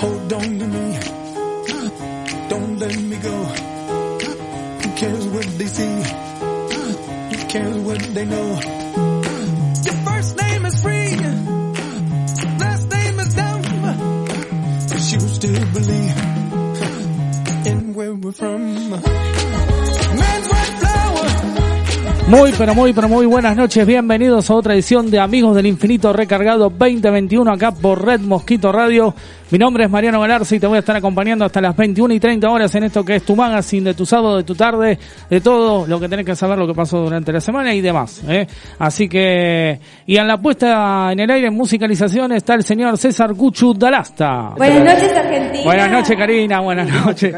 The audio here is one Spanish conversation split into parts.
Hold on to me. Don't let me go. Who cares what they see? Who cares what they know? Muy, pero muy, pero muy buenas noches. Bienvenidos a otra edición de Amigos del Infinito Recargado 2021 acá por Red Mosquito Radio. Mi nombre es Mariano Galarza y te voy a estar acompañando hasta las 21 y 30 horas en esto que es tu magazine de tu sábado, de tu tarde, de todo lo que tenés que saber, lo que pasó durante la semana y demás. ¿eh? Así que, y en la puesta en el aire en musicalización está el señor César Cuchu Dalasta. Buenas noches, Argentina. Buenas noches, Karina. Buenas noches.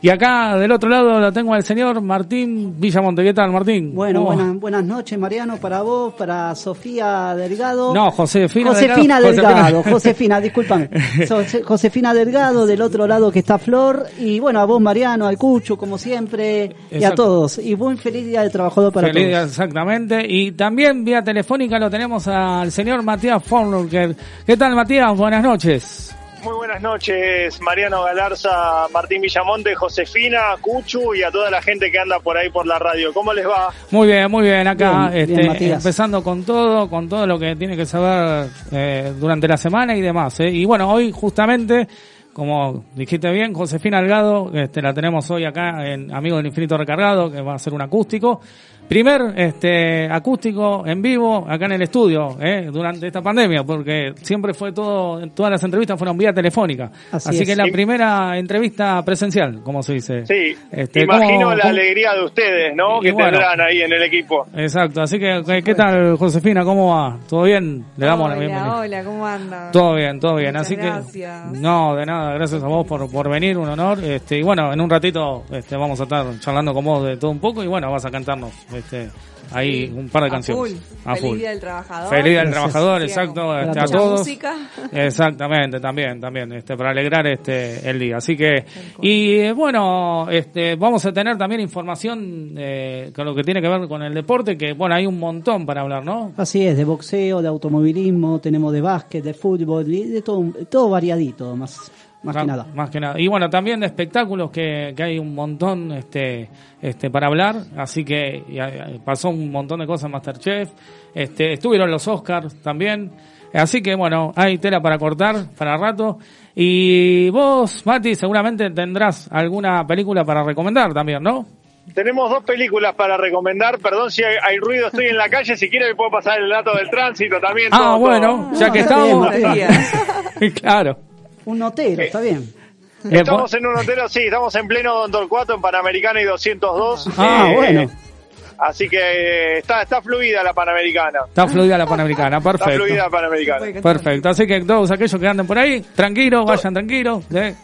Y acá del otro lado lo tengo al señor Martín Villamonte. ¿Qué tal, Martín? Bueno, buenas, buenas noches, Mariano, para vos, para Sofía Delgado. No, Josefina Josefina Delgado. Delgado, Josefina, discúlpame. Josefina Delgado, del otro lado que está Flor, y bueno, a vos, Mariano, al Cucho, como siempre, y a todos. Y buen feliz día de trabajador para Feliz todos. exactamente. Y también vía telefónica lo tenemos al señor Matías Fornulker. ¿Qué tal, Matías? Buenas noches. Muy buenas noches, Mariano Galarza, Martín Villamonte, Josefina, Cuchu y a toda la gente que anda por ahí por la radio. ¿Cómo les va? Muy bien, muy bien. Acá, Bien, este, empezando con todo, con todo lo que tiene que saber eh, durante la semana y demás. ¿eh? Y bueno, hoy justamente, como dijiste bien, Josefina Delgado, este, la tenemos hoy acá en Amigo del Infinito Recargado, que va a ser un acústico. Primer este acústico en vivo acá en el estudio ¿eh? durante esta pandemia, porque siempre fue todo, todas las entrevistas fueron vía telefónica. Así Así, es. que la Sí. primera entrevista presencial, como se dice. Sí, Este, imagino ¿cómo- la cómo- alegría de ustedes, ¿no? Y Que bueno. tendrán ahí en el equipo. Exacto, así que, ¿qué, qué tal, Josefina? ¿Cómo va? ¿Todo bien? Le damos la bienvenida. Hola, hola, ¿cómo andan? Todo bien, todo bien. Muchas así gracias. que. No, de nada, gracias a vos por, por venir, un honor. Este, y bueno, en un ratito este, vamos a estar charlando con vos de todo un poco y bueno, vas a cantarnos este, ahí Sí, un par de a canciones. full. Feliz Día del Trabajador. Feliz Día del. Trabajador, exacto, este, a todos. música. Exactamente, también, también, este, para alegrar este el día. Así que, y eh, bueno, este, vamos a tener también información eh, con lo que tiene que ver con el deporte, que bueno, hay un montón para hablar, ¿no? Así es, de boxeo, de automovilismo, tenemos de básquet, de fútbol, y de todo, todo variadito, más, más que nada. Más que nada. Y bueno, también de espectáculos que, que hay un montón este, este, para hablar. Así que y, pasó un montón de cosas en Masterchef. Este, estuvieron los Oscars también. Así que bueno, hay tela para cortar para rato. Y vos, Mati, seguramente tendrás alguna película para recomendar también, ¿no? Tenemos dos películas para recomendar. Perdón si hay, hay ruido, estoy en la calle. Si quiere me puedo pasar el dato del tránsito también. Ah, todo, bueno, todo. ya que No, estamos. claro. Un notero, está bien. Eh, Estamos en un hotel, sí, estamos en pleno Don Torcuato, en Panamericana y 202. Ah, Eh, bueno. Así que eh, está, está fluida la Panamericana. Está fluida la Panamericana, Está perfecto. fluida la Panamericana. Perfecto, así que todos aquellos que anden por ahí, tranquilos, vayan tranquilos, ¿eh?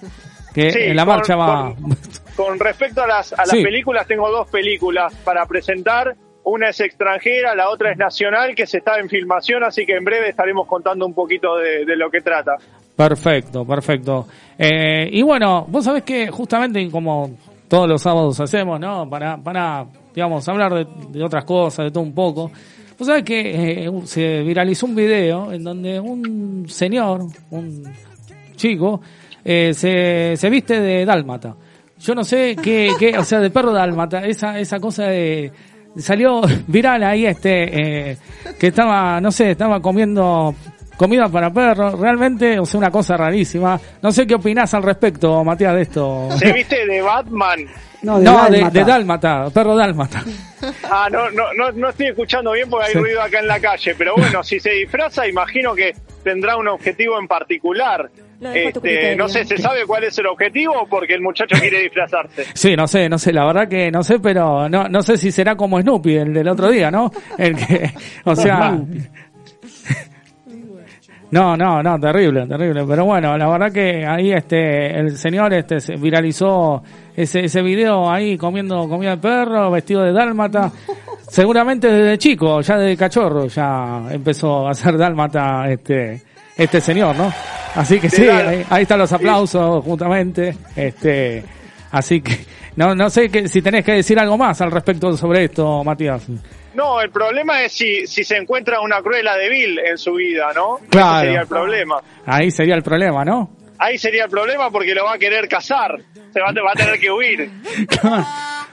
que Sí, en la con- marcha va... Con, con respecto a las, a las Sí. películas, tengo dos películas para presentar. Una es extranjera, la otra es nacional, que se está en filmación, así que en breve estaremos contando un poquito de, de lo que trata. Perfecto, perfecto. Eh, y bueno, vos sabés que justamente como todos los sábados hacemos, ¿no? Para, para digamos, hablar de, de otras cosas, de todo un poco. Vos sabés que eh, se viralizó un video en donde un señor, un chico, eh, se, se viste de dálmata. Yo no sé qué, qué, o sea, de perro dálmata, esa, esa cosa de, salió viral ahí este, eh, que estaba, no sé, estaba comiendo comida para perros, realmente, o sea, una cosa rarísima. No sé qué opinás al respecto, Matías, de esto. Se viste de Batman. No, de No, de, dálmata. de dálmata, perro dálmata. Ah, no, no, no, no estoy escuchando bien porque hay Sí. ruido acá en la calle, pero bueno, si se disfraza, imagino que tendrá un objetivo en particular. Este, no sé, ¿se sabe cuál es el objetivo o porque el muchacho quiere disfrazarse? Sí, no sé, no sé, la verdad que no sé, pero no, no sé si será como Snoopy, el del otro día, ¿no? El que, o sea... No, no, no, terrible, terrible. Pero bueno, la verdad que ahí este, el señor este se viralizó ese, ese video ahí comiendo comida de perro, vestido de dálmata. Seguramente desde chico, ya desde cachorro, ya empezó a hacer dálmata este, este señor, ¿no? Así que sí, ahí están los aplausos justamente. Este, así que no, no sé que, si tenés que decir algo más al respecto sobre esto, Matías. No, el problema es si, si se encuentra una cruela de Bill en su vida, ¿no? Claro. Ese sería el problema. Ahí sería el problema, ¿no? Ahí sería el problema porque lo va a querer cazar. Se va, a- va a tener que huir.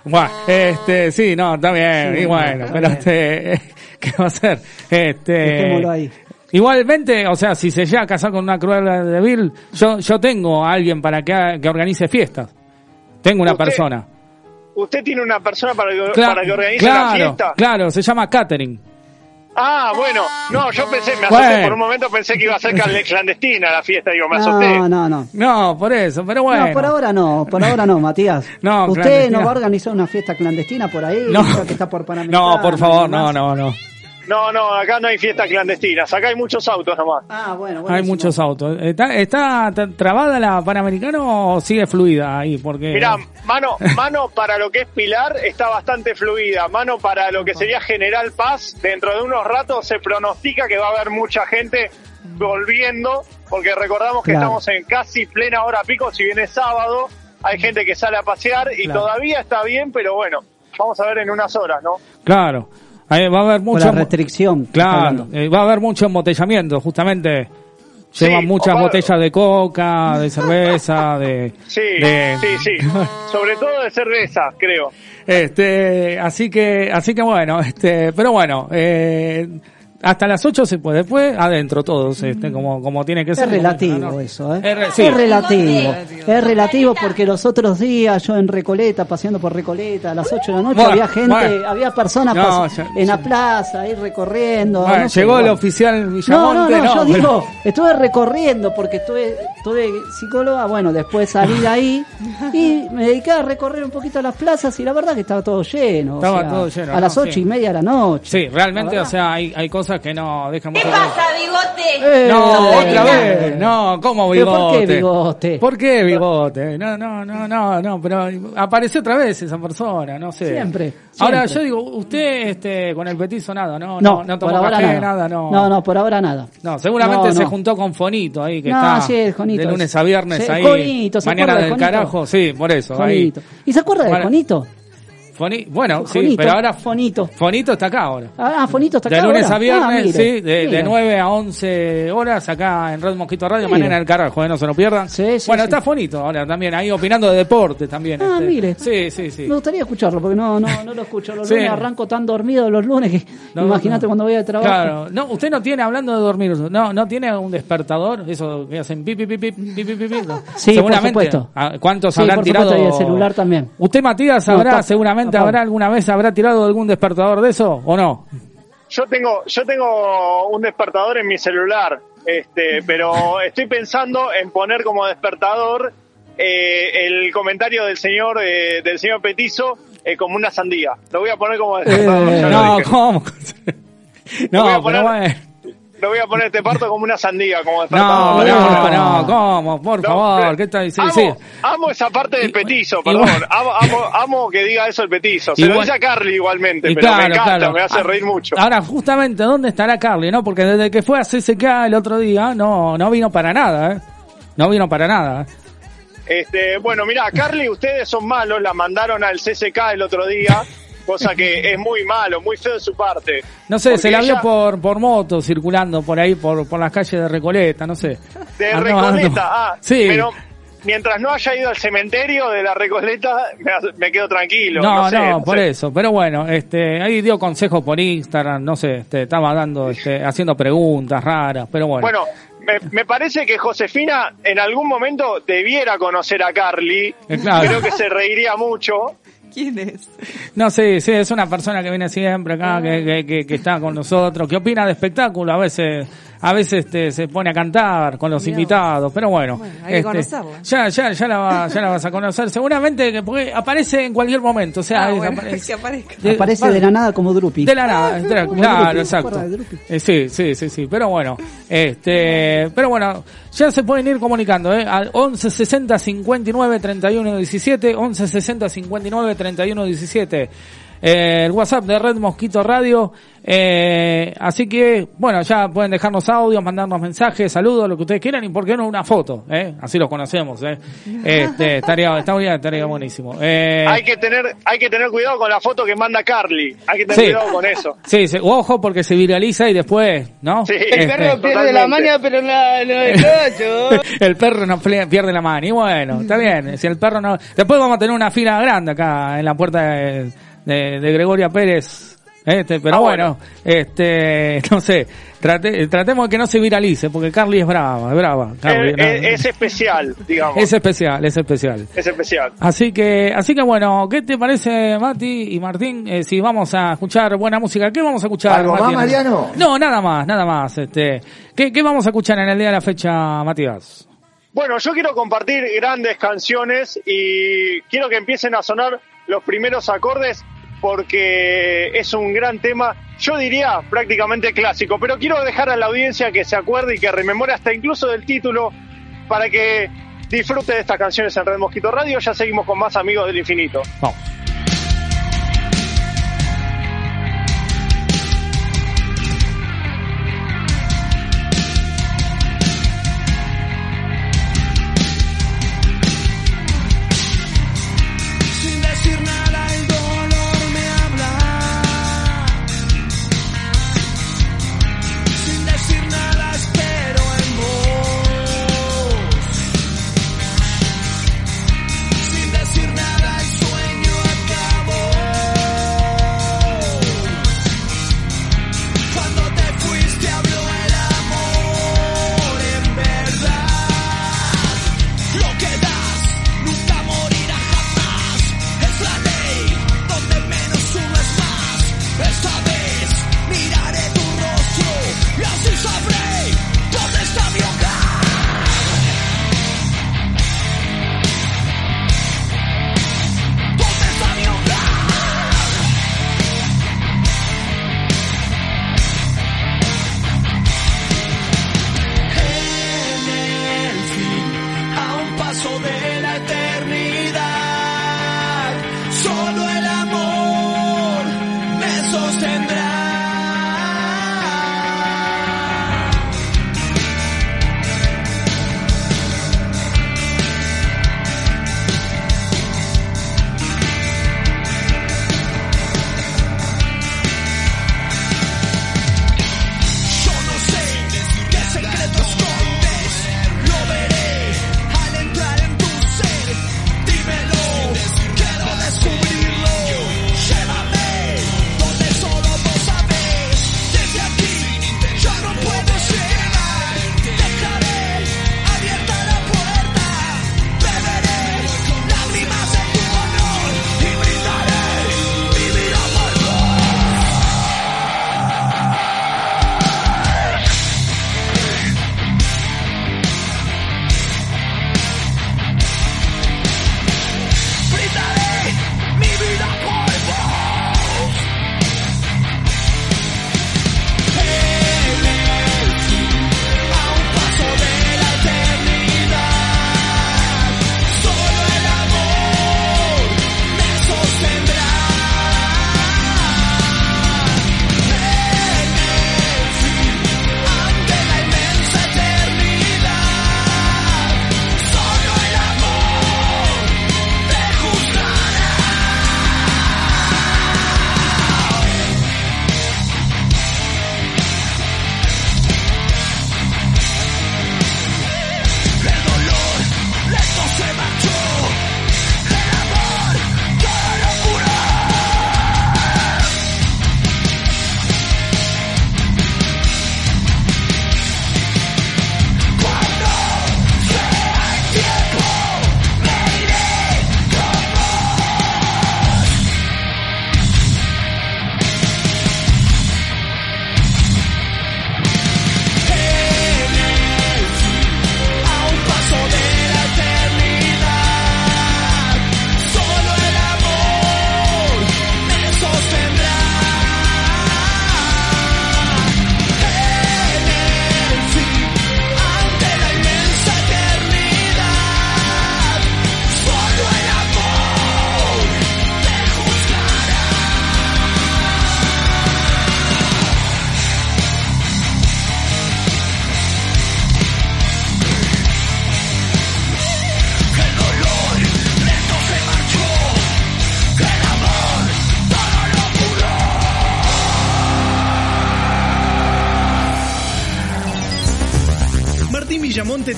Bueno, este, sí, no, está bien, y bueno, pero este, ¿qué va a hacer? Este, ahí. igualmente, o sea, si se llega a casar con una cruel de Bill, yo, yo tengo a alguien para que, que organice fiestas. Tengo una Usted- persona. Usted tiene una persona para que, para que organice la claro, fiesta. claro, se llama Catherine. Ah, bueno, no, yo pensé, me asusté Bueno. por un momento, pensé que iba a ser clandestina la fiesta, digo, me asusté. No, no, no. No, por eso, pero bueno. No, por ahora no, por ahora no, Matías. No, ¿Usted no va a organizar una fiesta clandestina por ahí? No. Que está por Panamericana No, por favor, y no, no, no. No, no, acá no hay fiestas clandestinas, acá hay muchos autos nomás. Ah, bueno, Hay buenísimo. muchos autos. ¿Está, trabada la Panamericana o sigue fluida ahí? Porque... Mirá, mano, mano para lo que es Pilar está bastante fluida, mano para lo que sería General Paz, dentro de unos ratos se pronostica que va a haber mucha gente volviendo, porque recordamos que Claro. estamos en casi plena hora pico, si bien es sábado, hay gente que sale a pasear y Claro. todavía está bien, pero bueno, vamos a ver en unas horas, ¿no? Claro. Ahí va a haber Por mucho... la restricción. Claro, eh, va a haber mucho embotellamiento, justamente. Sí, Llevan muchas ojalá. botellas de coca, de cerveza, de... Sí, de- sí, sí, sobre todo de cerveza, creo. Este, así que, así que bueno, este, pero bueno, eh, hasta las 8 se puede, después adentro todos, este, como, como tiene que ser. Es relativo ¿no? eso, ¿eh? Es re- sí. Es relativo. Es relativo porque los otros días yo en Recoleta, paseando por Recoleta, a las 8 de la noche, Bueno, había gente, bueno. había personas No, ya- en la plaza, ahí recorriendo. Bueno, no sé, llegó el oficial No, no, Villamonte, no, yo pero- digo, estuve recorriendo porque estuve, estuve psicóloga, bueno, después salí de ahí y me dediqué a recorrer un poquito las plazas y la verdad que estaba todo lleno. o Estaba sea, todo lleno, A ¿no? las ocho Sí. y media de la noche. Sí, realmente, o sea, hay, hay cosas que no dejan mucho bigote? Eh, No, otra vez. No, ¿cómo ¿Pero bigote? por qué bigote? ¿Por qué bigote? No, no, no, no, no, pero apareció otra vez esa persona, no sé. Siempre, Ahora, siempre. yo digo, usted este, con el petizo nada, ¿no? No, No, no por tomó ahora café, nada. nada, no. No, no, por ahora nada. No, seguramente No, se juntó con Fonito ahí, que No, está sí, es Jonito. de lunes a viernes Sí, ahí. Jonito, ¿se mañana del Jonito? carajo, sí, por eso. Fonito. Ahí. ¿Y se acuerda de Bueno, Fonito? Bueno, Fonito, pero ahora. Fonito. Fonito está acá ahora. Ah, ah Fonito está acá. De lunes a viernes, ah, sí, de, de, 9 a 11 horas acá en Red Mosquito Radio. Mire. Mañana el carajo, no se lo pierdan. Sí, sí, bueno, está Fonito ahora también, ahí opinando de deporte también. Ah, este. mire. Sí, sí, sí. Me gustaría escucharlo porque no, no, no lo escucho. Los lunes arranco tan dormido los lunes que no, imagínate cuando voy a trabajar Claro, no, usted no tiene, hablando de dormir, no, no tiene un despertador, eso que hacen pip, pip, pip, pip, pip, pip. Sí, Seguramente. Por ah, ¿Cuántos habrán por tirado? Supuesto, y el celular también. Usted, Matías, sabrá seguramente está habrá alguna vez, habrá tirado algún despertador de eso, ¿o no? Yo tengo, yo tengo un despertador en mi celular, este, pero estoy pensando en poner como despertador eh, el comentario del señor eh, del señor Petizo eh, como una sandía. Lo voy a poner como despertador. Eh, no. ¿cómo? Lo voy a no, pero poner- bueno. Lo voy a poner este parto como una sandía, como No, despertador. no, no. no, ¿cómo? Por No, favor, ¿qué está diciendo? Amo, Sí. amo esa parte del petizo, igual- perdón. Amo, amo, amo que diga eso el petizo. Se lo Igual- dice a Carly igualmente, pero claro, me encanta, claro. me hace Ah, reír mucho. Ahora, justamente, ¿dónde estará Carly? no Porque desde que fue a CSK el otro día, no, no vino para nada, ¿eh? No vino para nada. ¿eh? Este, bueno, mira, Carly, ustedes son malos, la mandaron al CCK el otro día. cosa que es muy malo, muy feo de su parte. No sé, se la vio ella- por, por moto circulando por ahí, por, por las calles de Recoleta, no sé. De Recoleta, ah, sí. pero mientras no haya ido al cementerio de la Recoleta, me, me quedo tranquilo. No, No, no, sé, no por sé. eso. Pero bueno, este, ahí dio consejos por Instagram, no sé, este, estaba dando, este, haciendo preguntas raras, pero bueno. Bueno, me, me parece que Josefina en algún momento debiera conocer a Carly. Eh, claro. Creo que se reiría mucho. ¿Quién es? No sé, sí, es una persona que viene siempre acá, que, que, que, que está con nosotros, que opina de espectáculo, a veces, a veces este, se pone a cantar con los Mirá vos. invitados, pero bueno. Bueno, hay que este, conocerla. Ya, ya, ya la, va- ya la vas a conocer, seguramente que porque aparece en cualquier momento, o sea, Ah, bueno, desaparece. que aparezca. De- Aparece de la nada como Drupi. De la nada, de la- Como claro, Drupi, ¿se exacto. de? Eh, sí, sí, sí, sí, pero bueno, este, pero bueno, ya se pueden ir comunicando, eh, al 11 60 59 31 17, 11 60 59 31 17. Eh, el WhatsApp de Red Mosquito Radio. Eh, así que, bueno, ya pueden dejarnos audios, mandarnos mensajes, saludos, lo que ustedes quieran y por qué no una foto, ¿eh? Así los conocemos, ¿eh? Este, estaría, estaría, estaría buenísimo. Eh, Hay que tener, hay que tener cuidado con la foto que manda Carly. Hay que tener Sí. cuidado con eso. Sí, sí, ojo porque se viraliza y después, ¿no? Sí. Este, El perro pierde la maña, pero no, no el cocho. el perro no pierde la mano. Y bueno, está bien. Si el perro no. Después vamos a tener una fila grande acá en la puerta de, de- de Gregoria Pérez. Este, pero Ah, bueno, este, no sé, trate- tratemos de que no se viralice, porque Carly es brava, es brava. Carly, no, es especial, digamos. es especial, es especial. Es especial. Así que, así que bueno, ¿qué te parece, Mati y Martín? Eh, si vamos a escuchar buena música, ¿qué vamos a escuchar? ¿Algo Mati? más, Mariano? No, nada más, nada más. Este, ¿qué, ¿Qué vamos a escuchar en el día de la fecha, Matías? Bueno, yo quiero compartir grandes canciones y quiero que empiecen a sonar los primeros acordes porque es un gran tema, yo diría prácticamente clásico, pero quiero dejar a la audiencia que se acuerde y que rememore hasta incluso del título para que disfrute de estas canciones en Red Mosquito Radio. Ya seguimos con más amigos del infinito. Vamos.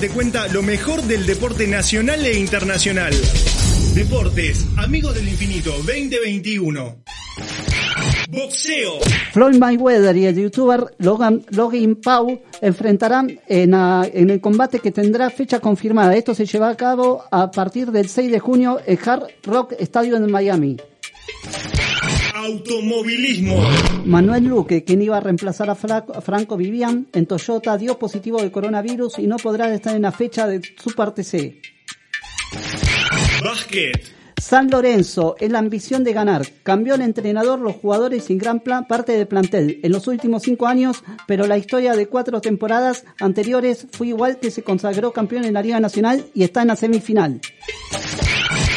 Te cuenta lo mejor del deporte nacional e internacional. Deportes, Amigos del Infinito 2021. Boxeo. Floyd Mayweather y el youtuber Logan, Logan Paul enfrentarán en, en el combate que tendrá fecha confirmada. Esto se lleva a cabo a partir del 6 de junio en Hard Rock Stadium en Miami. Automovilismo. Manuel Luque, quien iba a reemplazar a, Fra- a Franco Vivian en Toyota, dio positivo de coronavirus y no podrá estar en la fecha de su parte C. Básquet. San Lorenzo, en la ambición de ganar, cambió el entrenador, los jugadores sin gran plan, parte del plantel en los últimos cinco años, pero la historia de cuatro temporadas anteriores fue igual que se consagró campeón en la Liga Nacional y está en la semifinal.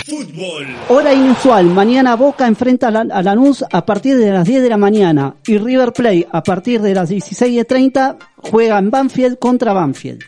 Fútbol. Hora inusual, mañana Boca enfrenta a la- a Lanús a partir de las 10 de la mañana y River Plate a partir de las 16.30 juega en Banfield contra Banfield.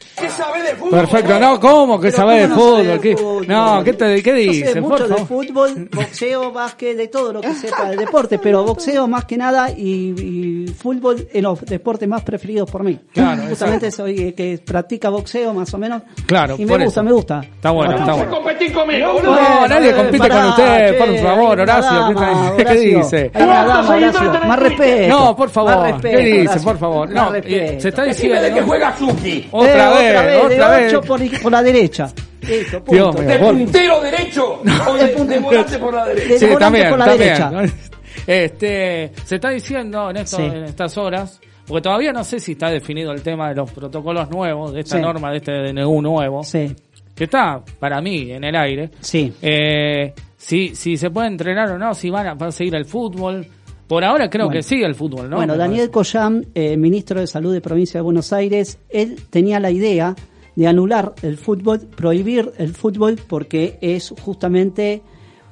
Perfecto, no, ¿cómo que Pero sabés de ¿cómo no fútbol? sé de ¿Qué- fútbol? No, ¿qué, te, qué Yo sé dices? mucho de fútbol, boxeo, básquet, de todo lo que sepa de deporte, pero boxeo más que nada y, y fútbol en los deportes más preferidos por mí. Claro, Justamente soy eh, que practica boxeo más o menos. Claro, y me por gusta, eso. me gusta. Está bueno, está bueno. competir conmigo, No, nadie compite pará, con usted, che, por favor, Horacio, ¿qué dama, tal? ¿Qué Horacio. dice? Dama, Horacio. Más respeto. No, por favor, Más respeto, ¿qué dice? Horacio. Por favor, no, respeto. eh, se está Decime de que juega Suki. Otra Eh, vez, de otra vez. ocho por, por la derecha. Listo, punto. Mío. ¿De puntero derecho o de, de volante por la derecha? De Sí, volante también, por la también. derecha. Este, se está diciendo en, esto, Sí. en estas horas, porque todavía no sé si está definido el tema de los protocolos nuevos, de esta Sí. norma, de este DNU nuevo, Sí, que está para mí en el aire. sí. Eh, si, si se puede entrenar o no, si van a, va a seguir el fútbol. Por ahora creo Bueno. que sigue el fútbol, ¿no? Bueno, Me Daniel Collán, eh, ministro de Salud de Provincia de Buenos Aires, él tenía la idea de anular el fútbol, prohibir el fútbol porque es justamente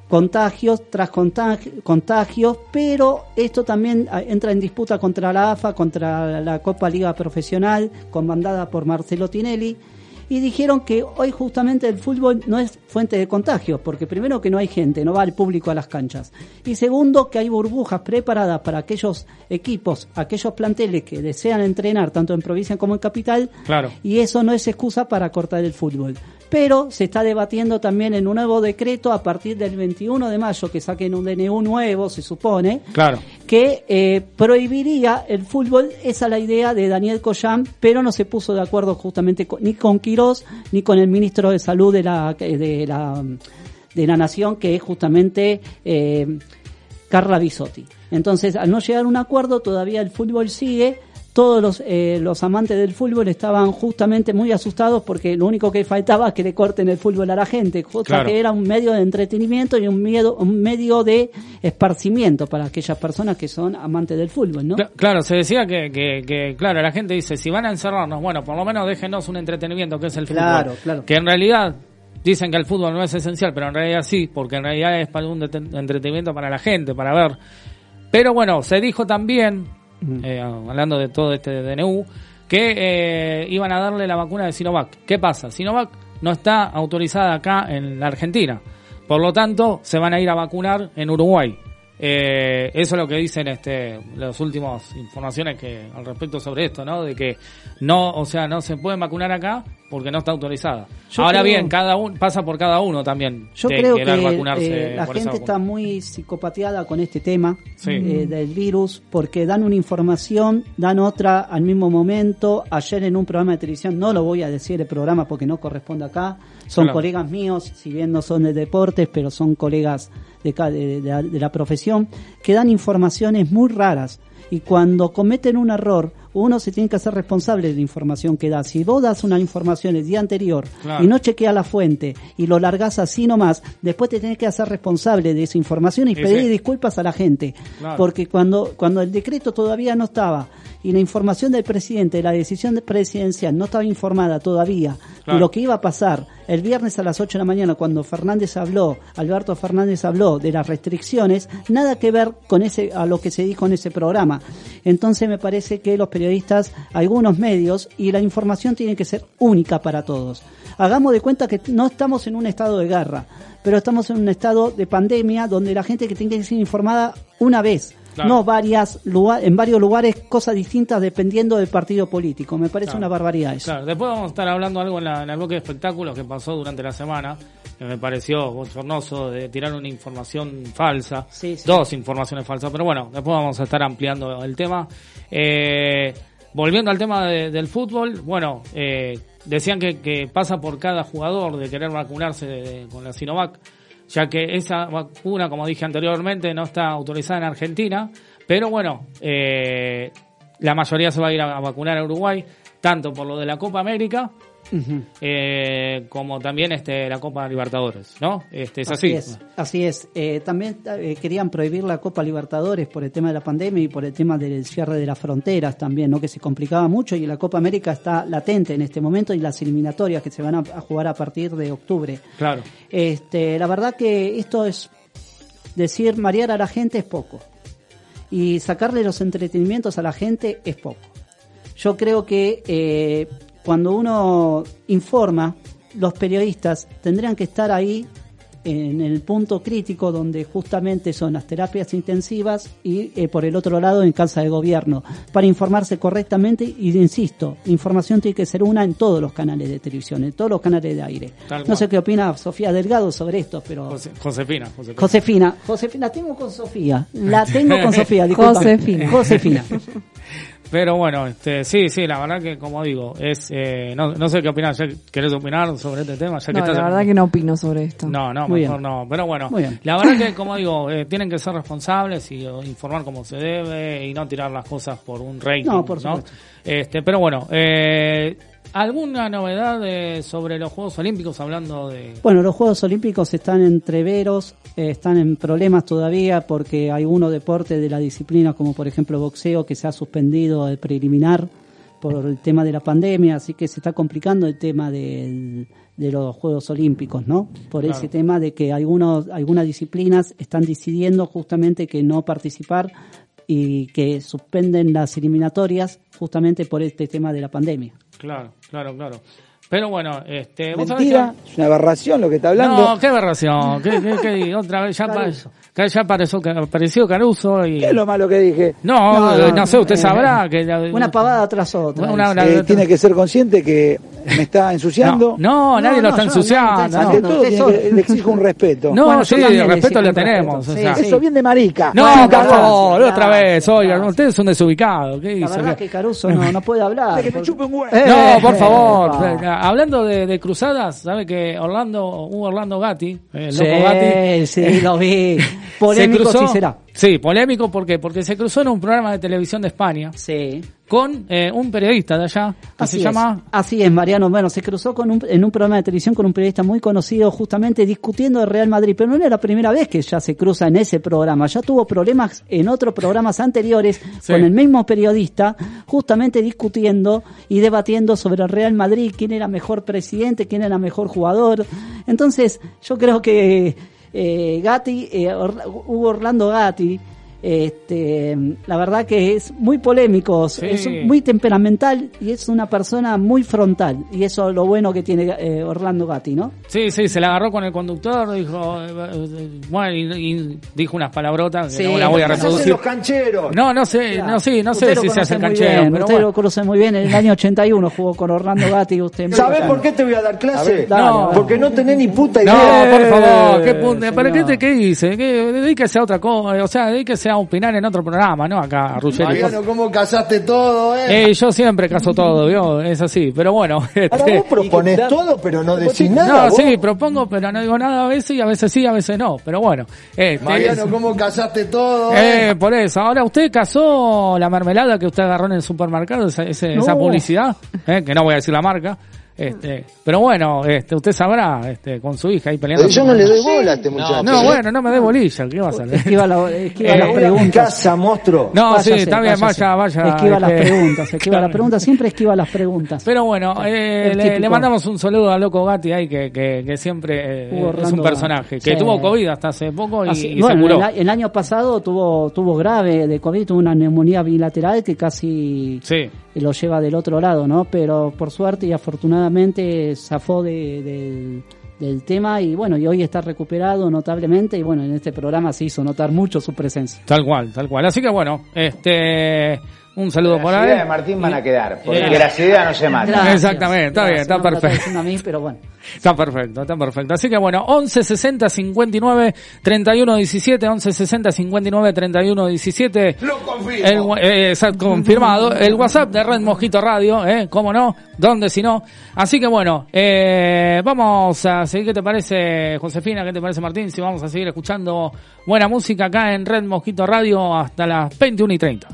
contagios tras contagi- contagios, pero esto también ah, entra en disputa contra la AFA, contra la Copa Liga Profesional, comandada por Marcelo Tinelli, y dijeron que hoy justamente el fútbol no es fuente de contagios, porque primero que no hay gente, no va el público a las canchas, y segundo que hay burbujas preparadas para aquellos equipos, aquellos planteles que desean entrenar tanto en provincia como en capital, Claro. y eso no es excusa para cortar el fútbol. Pero se está debatiendo también en un nuevo decreto a partir del 21 de mayo, que saquen un DNU nuevo, se supone, Claro. que eh, prohibiría el fútbol. Esa es la idea de Daniel Collán, pero no se puso de acuerdo justamente con- ni con Quirós ni con el ministro de Salud de la, de la, de la Nación, que es justamente eh, Carla Bisotti. Entonces, al no llegar a un acuerdo, todavía el fútbol sigue. Todos los, eh, los amantes del fútbol estaban justamente muy asustados porque lo único que faltaba es que le corten el fútbol a la gente, cosa Claro. que era un medio de entretenimiento y un, miedo, un medio de esparcimiento para aquellas personas que son amantes del fútbol, ¿no? Cla- Claro, se decía que, que, que, claro, la gente dice, si van a encerrarnos, bueno, por lo menos déjenos un entretenimiento que es el Claro, fútbol. claro. Que en realidad dicen que el fútbol no es esencial, pero en realidad sí, porque en realidad es para un entretenimiento para la gente, para ver. Pero bueno, se dijo también, eh, hablando de todo este DNU, que eh, iban a darle la vacuna de Sinovac. ¿Qué pasa? Sinovac no está autorizada acá en la Argentina. Por lo tanto, se van a ir a vacunar en Uruguay. Eh, eso es lo que dicen este las últimas informaciones que al respecto sobre esto, ¿no? De que no, o sea, no se pueden vacunar acá porque no está autorizada. Yo Ahora creo- bien, cada uno pasa por cada uno también. Yo de creo que vacunarse eh, la gente está muy psicopateada con este tema Sí. eh, del virus porque dan una información, dan otra al mismo momento. Ayer en un programa de televisión, no lo voy a decir el programa porque no corresponde acá, son Claro. colegas míos, si bien no son de deportes, pero son colegas de, de- de la profesión, que dan informaciones muy raras. Y cuando cometen un error, uno se tiene que hacer responsable de la información que da. Si vos das una información el día anterior Claro. y no chequeas la fuente y lo largás así nomás, después te tenés que hacer responsable de esa información y pedir disculpas a la gente. Claro. Porque cuando, cuando el decreto todavía no estaba y la información del presidente, la decisión de- presidencial no estaba informada todavía Claro. de lo que iba a pasar el viernes a las 8 de la mañana cuando Fernández habló, Alberto Fernández habló de las restricciones, nada que ver con ese a lo que se dijo en ese programa. Entonces me parece que los periodistas, algunos medios y la información tiene que ser única para todos. Hagamos de cuenta que no estamos en un estado de guerra, pero estamos en un estado de pandemia donde la gente que tiene que ser informada una vez. Claro. no varias lugar, en varios lugares cosas distintas dependiendo del partido político. Me parece Claro. una barbaridad eso. Claro, después vamos a estar hablando algo en, la, en el bloque de espectáculos que pasó durante la semana, que me pareció bochornoso de tirar una información falsa, Sí, sí. dos informaciones falsas, pero bueno, después vamos a estar ampliando el tema. Eh, volviendo al tema de- del fútbol, bueno, eh, decían que, que pasa por cada jugador de querer vacunarse de- de- con la Sinovac, ya que esa vacuna, como dije anteriormente, no está autorizada en Argentina, pero bueno, eh, la mayoría se va a ir a, a vacunar a Uruguay, tanto por lo de la Copa América, Eh, como también este la Copa Libertadores, ¿no? Este es así. es, así es. Eh, también eh, querían prohibir la Copa Libertadores por el tema de la pandemia y por el tema del cierre de las fronteras también, ¿no? que se complicaba mucho y la Copa América está latente en este momento y las eliminatorias que se van a, a jugar a partir de octubre. Claro. Este, la verdad que esto es decir marear a la gente es poco y sacarle los entretenimientos a la gente es poco. Yo creo que eh, cuando uno informa, los periodistas tendrían que estar ahí en el punto crítico donde justamente son las terapias intensivas y eh, por el otro lado en casa de gobierno para informarse correctamente y insisto, información tiene que ser una en todos los canales de televisión, en todos los canales de aire. No sé qué opina Sofía Delgado sobre esto, pero Jose- Josefina, Josefina. Josefina, Josefina, tengo con Sofía, la tengo con Sofía, disculpa. Josefina. Josefina. Pero bueno, este, sí, sí, la verdad que como digo, es, eh, no, no sé qué opinas, ¿Ya ¿querés opinar sobre este tema? Ya que No, estás la verdad que no opino sobre esto. No, no, Muy mejor bien. no. Pero bueno, la verdad que, como digo, eh, tienen que ser responsables y o, informar como se debe y no tirar las cosas por un rating. No, por supuesto. Este, pero bueno, eh, ¿alguna novedad eh, sobre los Juegos Olímpicos hablando de... Bueno, los Juegos Olímpicos están entreveros, eh, están en problemas todavía porque hay unos deportes de la disciplina, como por ejemplo boxeo, que se ha suspendido el preliminar por el tema de la pandemia, así que se está complicando el tema del- de los Juegos Olímpicos, ¿no? Por Claro. ese tema de que algunos, algunas disciplinas están decidiendo justamente que no participar y que suspenden las eliminatorias justamente por este tema de la pandemia. Claro, claro, claro. Pero bueno, este... ¿vos sabés Mentira, que- es una aberración lo que está hablando. No, qué aberración. ¿Qué, qué, qué- otra vez ya, pa- Caruso. que ya apareció, que apareció Caruso y... ¿Qué es lo malo que dije? No, No, eh, no, no, sé, usted eh, sabrá que... la- Una pavada tras otra. Una- una- Eh, tiene que ser consciente que me está ensuciando. No, no, nadie No, lo está ensuciando. no, no. Ante no, todo, que- le exijo un respeto. No, Bueno, sí, el le respeto un tenemos. respeto, o sea. Eso bien de marica. No, Bueno, por favor, otra vez, oigan, ustedes son desubicados. ¿qué La dice? verdad que Caruso no, no puede hablar. Que me porque- chupe un huevo. No, por favor. Eh, eh, Hablando de, de cruzadas, sabe que Orlando, un Orlando Gatti, el Sí, loco Gatti, sí, lo vi. Polémico se cruzó, sí será. Sí, polémico ¿por qué? porque se cruzó en un programa de televisión de España Sí. Con eh, un periodista de allá que Así se es. llama Así es, Mariano. Bueno, se cruzó con un- en un programa de televisión con un periodista muy conocido, justamente discutiendo de Real Madrid. Pero no era la primera vez que ya se cruza en ese programa. Ya tuvo problemas en otros programas anteriores Sí. con el mismo periodista, justamente discutiendo y debatiendo sobre el Real Madrid, quién era mejor presidente, quién era mejor jugador. Entonces, yo creo que eh, Gatti, eh, Hugo Orlando Gatti, este, la verdad que es muy polémico, Sí. es muy temperamental y es una persona muy frontal. Y eso es lo bueno que tiene eh, Orlando Gatti, ¿no? Sí, sí, se la agarró con el conductor, dijo, eh, bueno, y, y dijo unas palabrotas que Sí, no la voy a no, reproducir. los cancheros. No, no sé, no, sí, no sé Usted si se hace canchero, bien, pero usted bueno. lo conoce muy bien. En el año 81 jugó con Orlando Gatti. Usted ¿Sabés por qué te voy a dar clase? dale, No. Porque no tenés ni puta No, idea. por favor, ¿qué? ¿Pero qué, te, qué dice? ¿Qué, dedíquese a otra cosa, o sea, dedíquese a opinar en otro programa, ¿no? Acá, Ruggeri. Mariano, ¿cómo casaste todo, eh? Eh, yo siempre caso todo, ¿vio? Es así, pero bueno. este- Ahora vos proponés todo, pero no decís nada. no, vos. sí, propongo, pero no digo nada a veces y a veces sí, a veces no, pero bueno. Este, Mariano, ¿cómo casaste todo, eh? Eh, por eso. Ahora, ¿usted casó la mermelada que usted agarró en el supermercado, esa, ese- esa No. publicidad? Eh, que no voy a decir la marca. Este, pero bueno, este, usted sabrá, este, con su hija ahí peleando. Yo no le doy bola a este muchacho. No, bueno, no me dé bolilla, ¿qué va a hacer? Esquiva, la, esquiva Eh, las preguntas. casa, monstruo. No, sí, está bien, vaya, vaya. Esquiva las este, preguntas, esquiva claro. las preguntas. Siempre esquiva las preguntas. Pero bueno, eh, le, mandamos un saludo a Loco Gatti ahí, que, que, que siempre eh, es un personaje, Gatti. que Sí. tuvo COVID hasta hace poco y, Así- y se bueno, curó. el, el año pasado tuvo tuvo grave de COVID, tuvo una neumonía bilateral que casi Sí, lo lleva del otro lado, ¿no? Pero por suerte y afortunadamente zafó de, del- del tema y bueno, y hoy está recuperado notablemente y bueno, en este programa se hizo notar mucho su presencia. Tal cual, tal cual. Así que bueno, este un saludo por Las ahí. ideas de Martín van a quedar, porque Eh. las ideas no se matan. Gracias. Exactamente, está bien, está no perfecto. a mí, pero bueno. Está perfecto, está perfecto. Así que bueno, 11 60 59 31 17, 11 60 59 31 17. Lo confirmo. El, eh, exacto, confirmado. El WhatsApp de Red Mosquito Radio, ¿eh? ¿Cómo no? ¿Dónde si no? Así que bueno, eh, vamos a seguir. ¿Qué te parece, Josefina? ¿Qué te parece, Martín? Si vamos a seguir escuchando buena música acá en Red Mosquito Radio hasta las 21 y 30.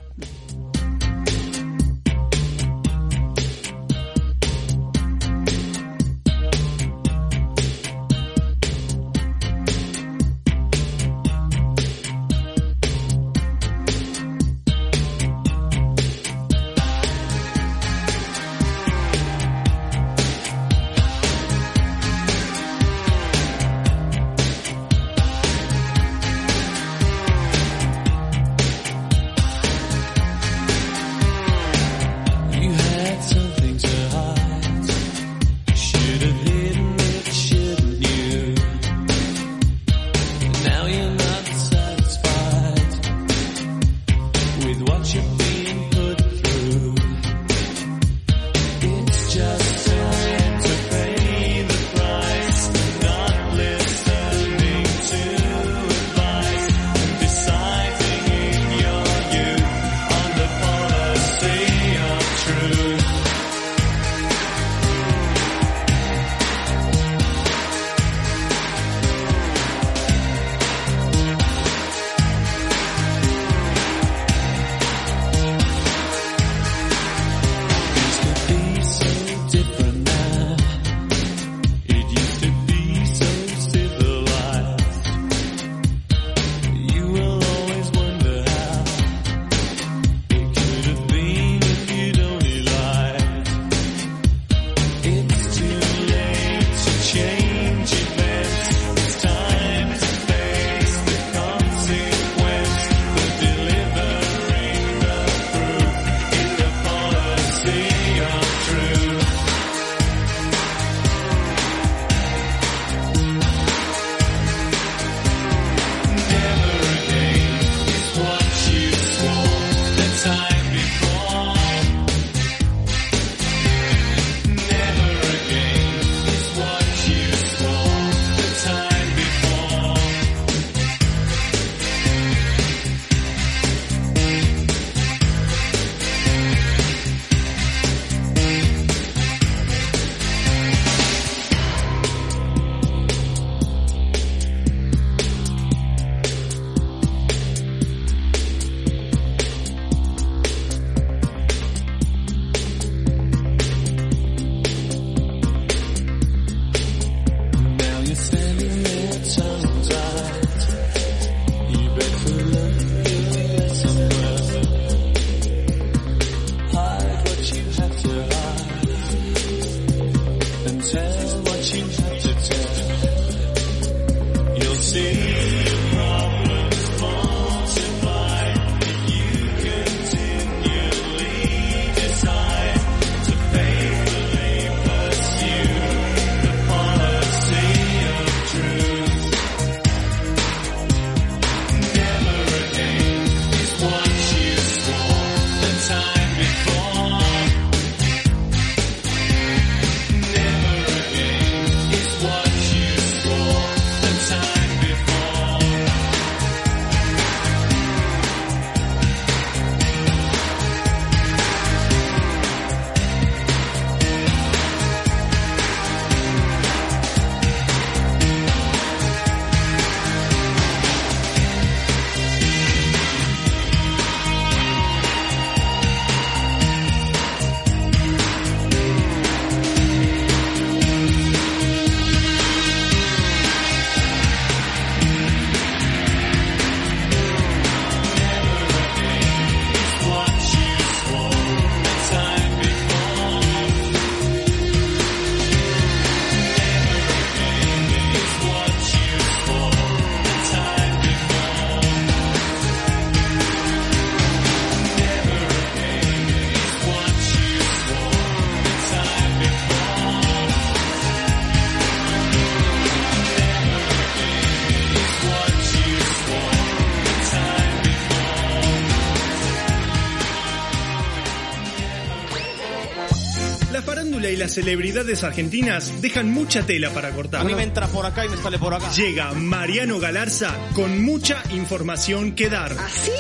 Celebridades argentinas dejan mucha tela para cortar. A mí me entra por acá y me sale por acá. Llega Mariano Galarza con mucha información que dar. ¿Así?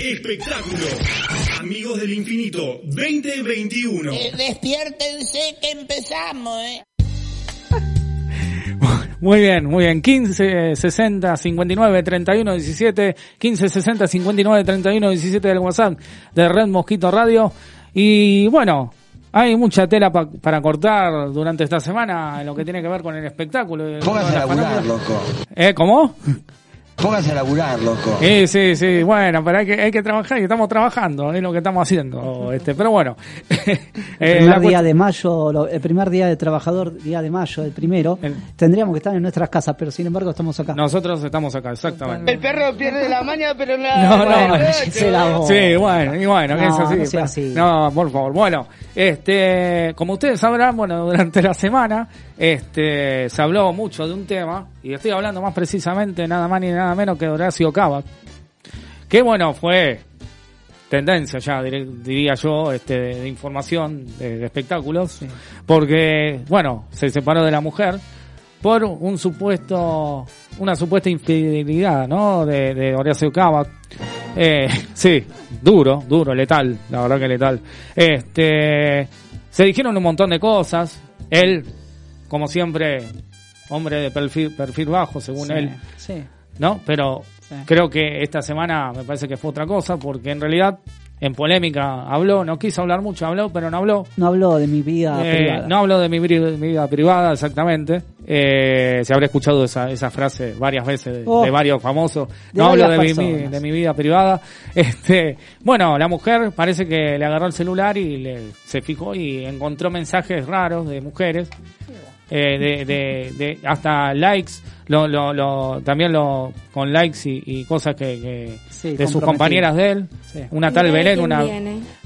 Espectáculo. Amigos del Infinito 2021. Eh, despiértense que empezamos, ¿eh? Muy bien, muy bien. 15 60 59 31 17 15 60 59 31 17 del WhatsApp de Red Mosquito Radio. Y bueno, hay mucha tela pa- para cortar durante esta semana en lo que tiene que ver con el espectáculo. Póngase a laburar, loco. ¿Eh? ¿Cómo? Póngase a laburar, loco. Sí, sí, sí, bueno, pero hay que, hay que trabajar y estamos trabajando, es lo que estamos haciendo. Este, pero bueno, El Eh, primer la día de mayo, lo- el primer día de trabajador, día de mayo, el primero, tendríamos que estar en nuestras casas, pero sin embargo estamos acá. nosotros estamos acá, exactamente. El perro pierde la maña, pero no No, no, se la voz. Sí, bueno, y bueno, que No, es así. no sea pero- así. No, por favor. Bueno, este, como ustedes sabrán, bueno, durante la semana, este, se habló mucho de un tema, y estoy hablando más precisamente, nada más ni nada menos que de Horacio Cava, que bueno, fue tendencia ya, diría yo, este, de información, de, de espectáculos, porque, bueno, se separó de la mujer por un supuesto, una supuesta infidelidad, ¿no? De, de Horacio Cava. Eh, sí, duro, duro, letal, la verdad que letal. Este, se dijeron un montón de cosas. Él, como siempre, hombre de perfil, perfil bajo, según Sí, él, sí. ¿no? Pero Sí. creo que esta semana me parece que fue otra cosa, porque en realidad en polémica habló, no quiso hablar mucho, habló, pero no habló. No hablo de mi vida Eh, privada. no hablo de mi, vida privada, exactamente. Eh, se habrá escuchado esa, esa frase varias veces de, Oh. de varios famosos. De No hablo de mi, de mi vida privada. Este, bueno, la mujer parece que le agarró el celular y le, se fijó y encontró mensajes raros de mujeres. Eh, de, de, de hasta likes, lo, lo, lo, también lo, con likes y, y cosas que, que Sí, de sus compañeras de él. Sí. Una ¿Y tal Belén, una...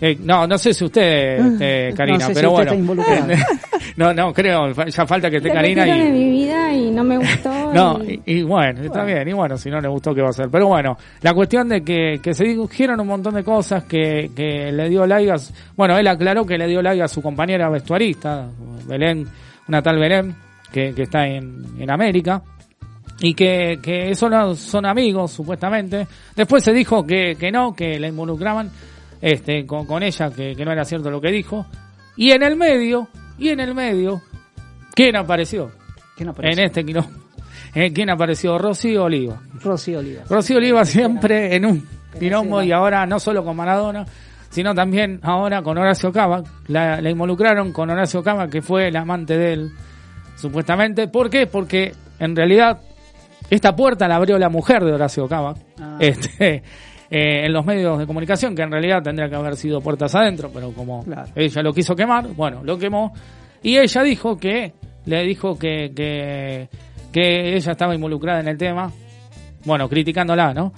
Eh, no, no sé si usted, este, Karina, No sé si pero usted bueno. no, no, creo, ya falta que esté Lo Karina y... mi vida y no me gustó. No, y- y, y bueno, está bien, y bueno, si no le gustó, ¿qué va a hacer? Pero bueno, la cuestión de que, que se dijeron un montón de cosas, que, que le dio like a... Bueno, él aclaró que le dio like a su compañera vestuarista, Belén, una tal Belén, que, que está en, en América, y que, que son, son amigos, supuestamente. Después se dijo que, que no, que la involucraban este, con, con ella, que, que no era cierto lo que dijo. Y en el medio, y en el medio, ¿quién apareció? ¿Quién apareció? En este quilombo. Eh, ¿Quién apareció? Rocío Oliva. Rocío Olivas. Rocío Oliva siempre en un quilombo y ahora no solo con Maradona, sino también ahora con Horacio Cava. La, la involucraron con Horacio Cava, que fue el amante de él, supuestamente. ¿Por qué? Porque en realidad esta puerta la abrió la mujer de Horacio Cava. Ah. Este, eh, en los medios de comunicación, que en realidad tendría que haber sido puertas adentro, pero como Claro. ella lo quiso quemar, bueno, lo quemó. Y ella dijo que, le dijo que, que, que ella estaba involucrada en el tema, bueno, criticándola, ¿no?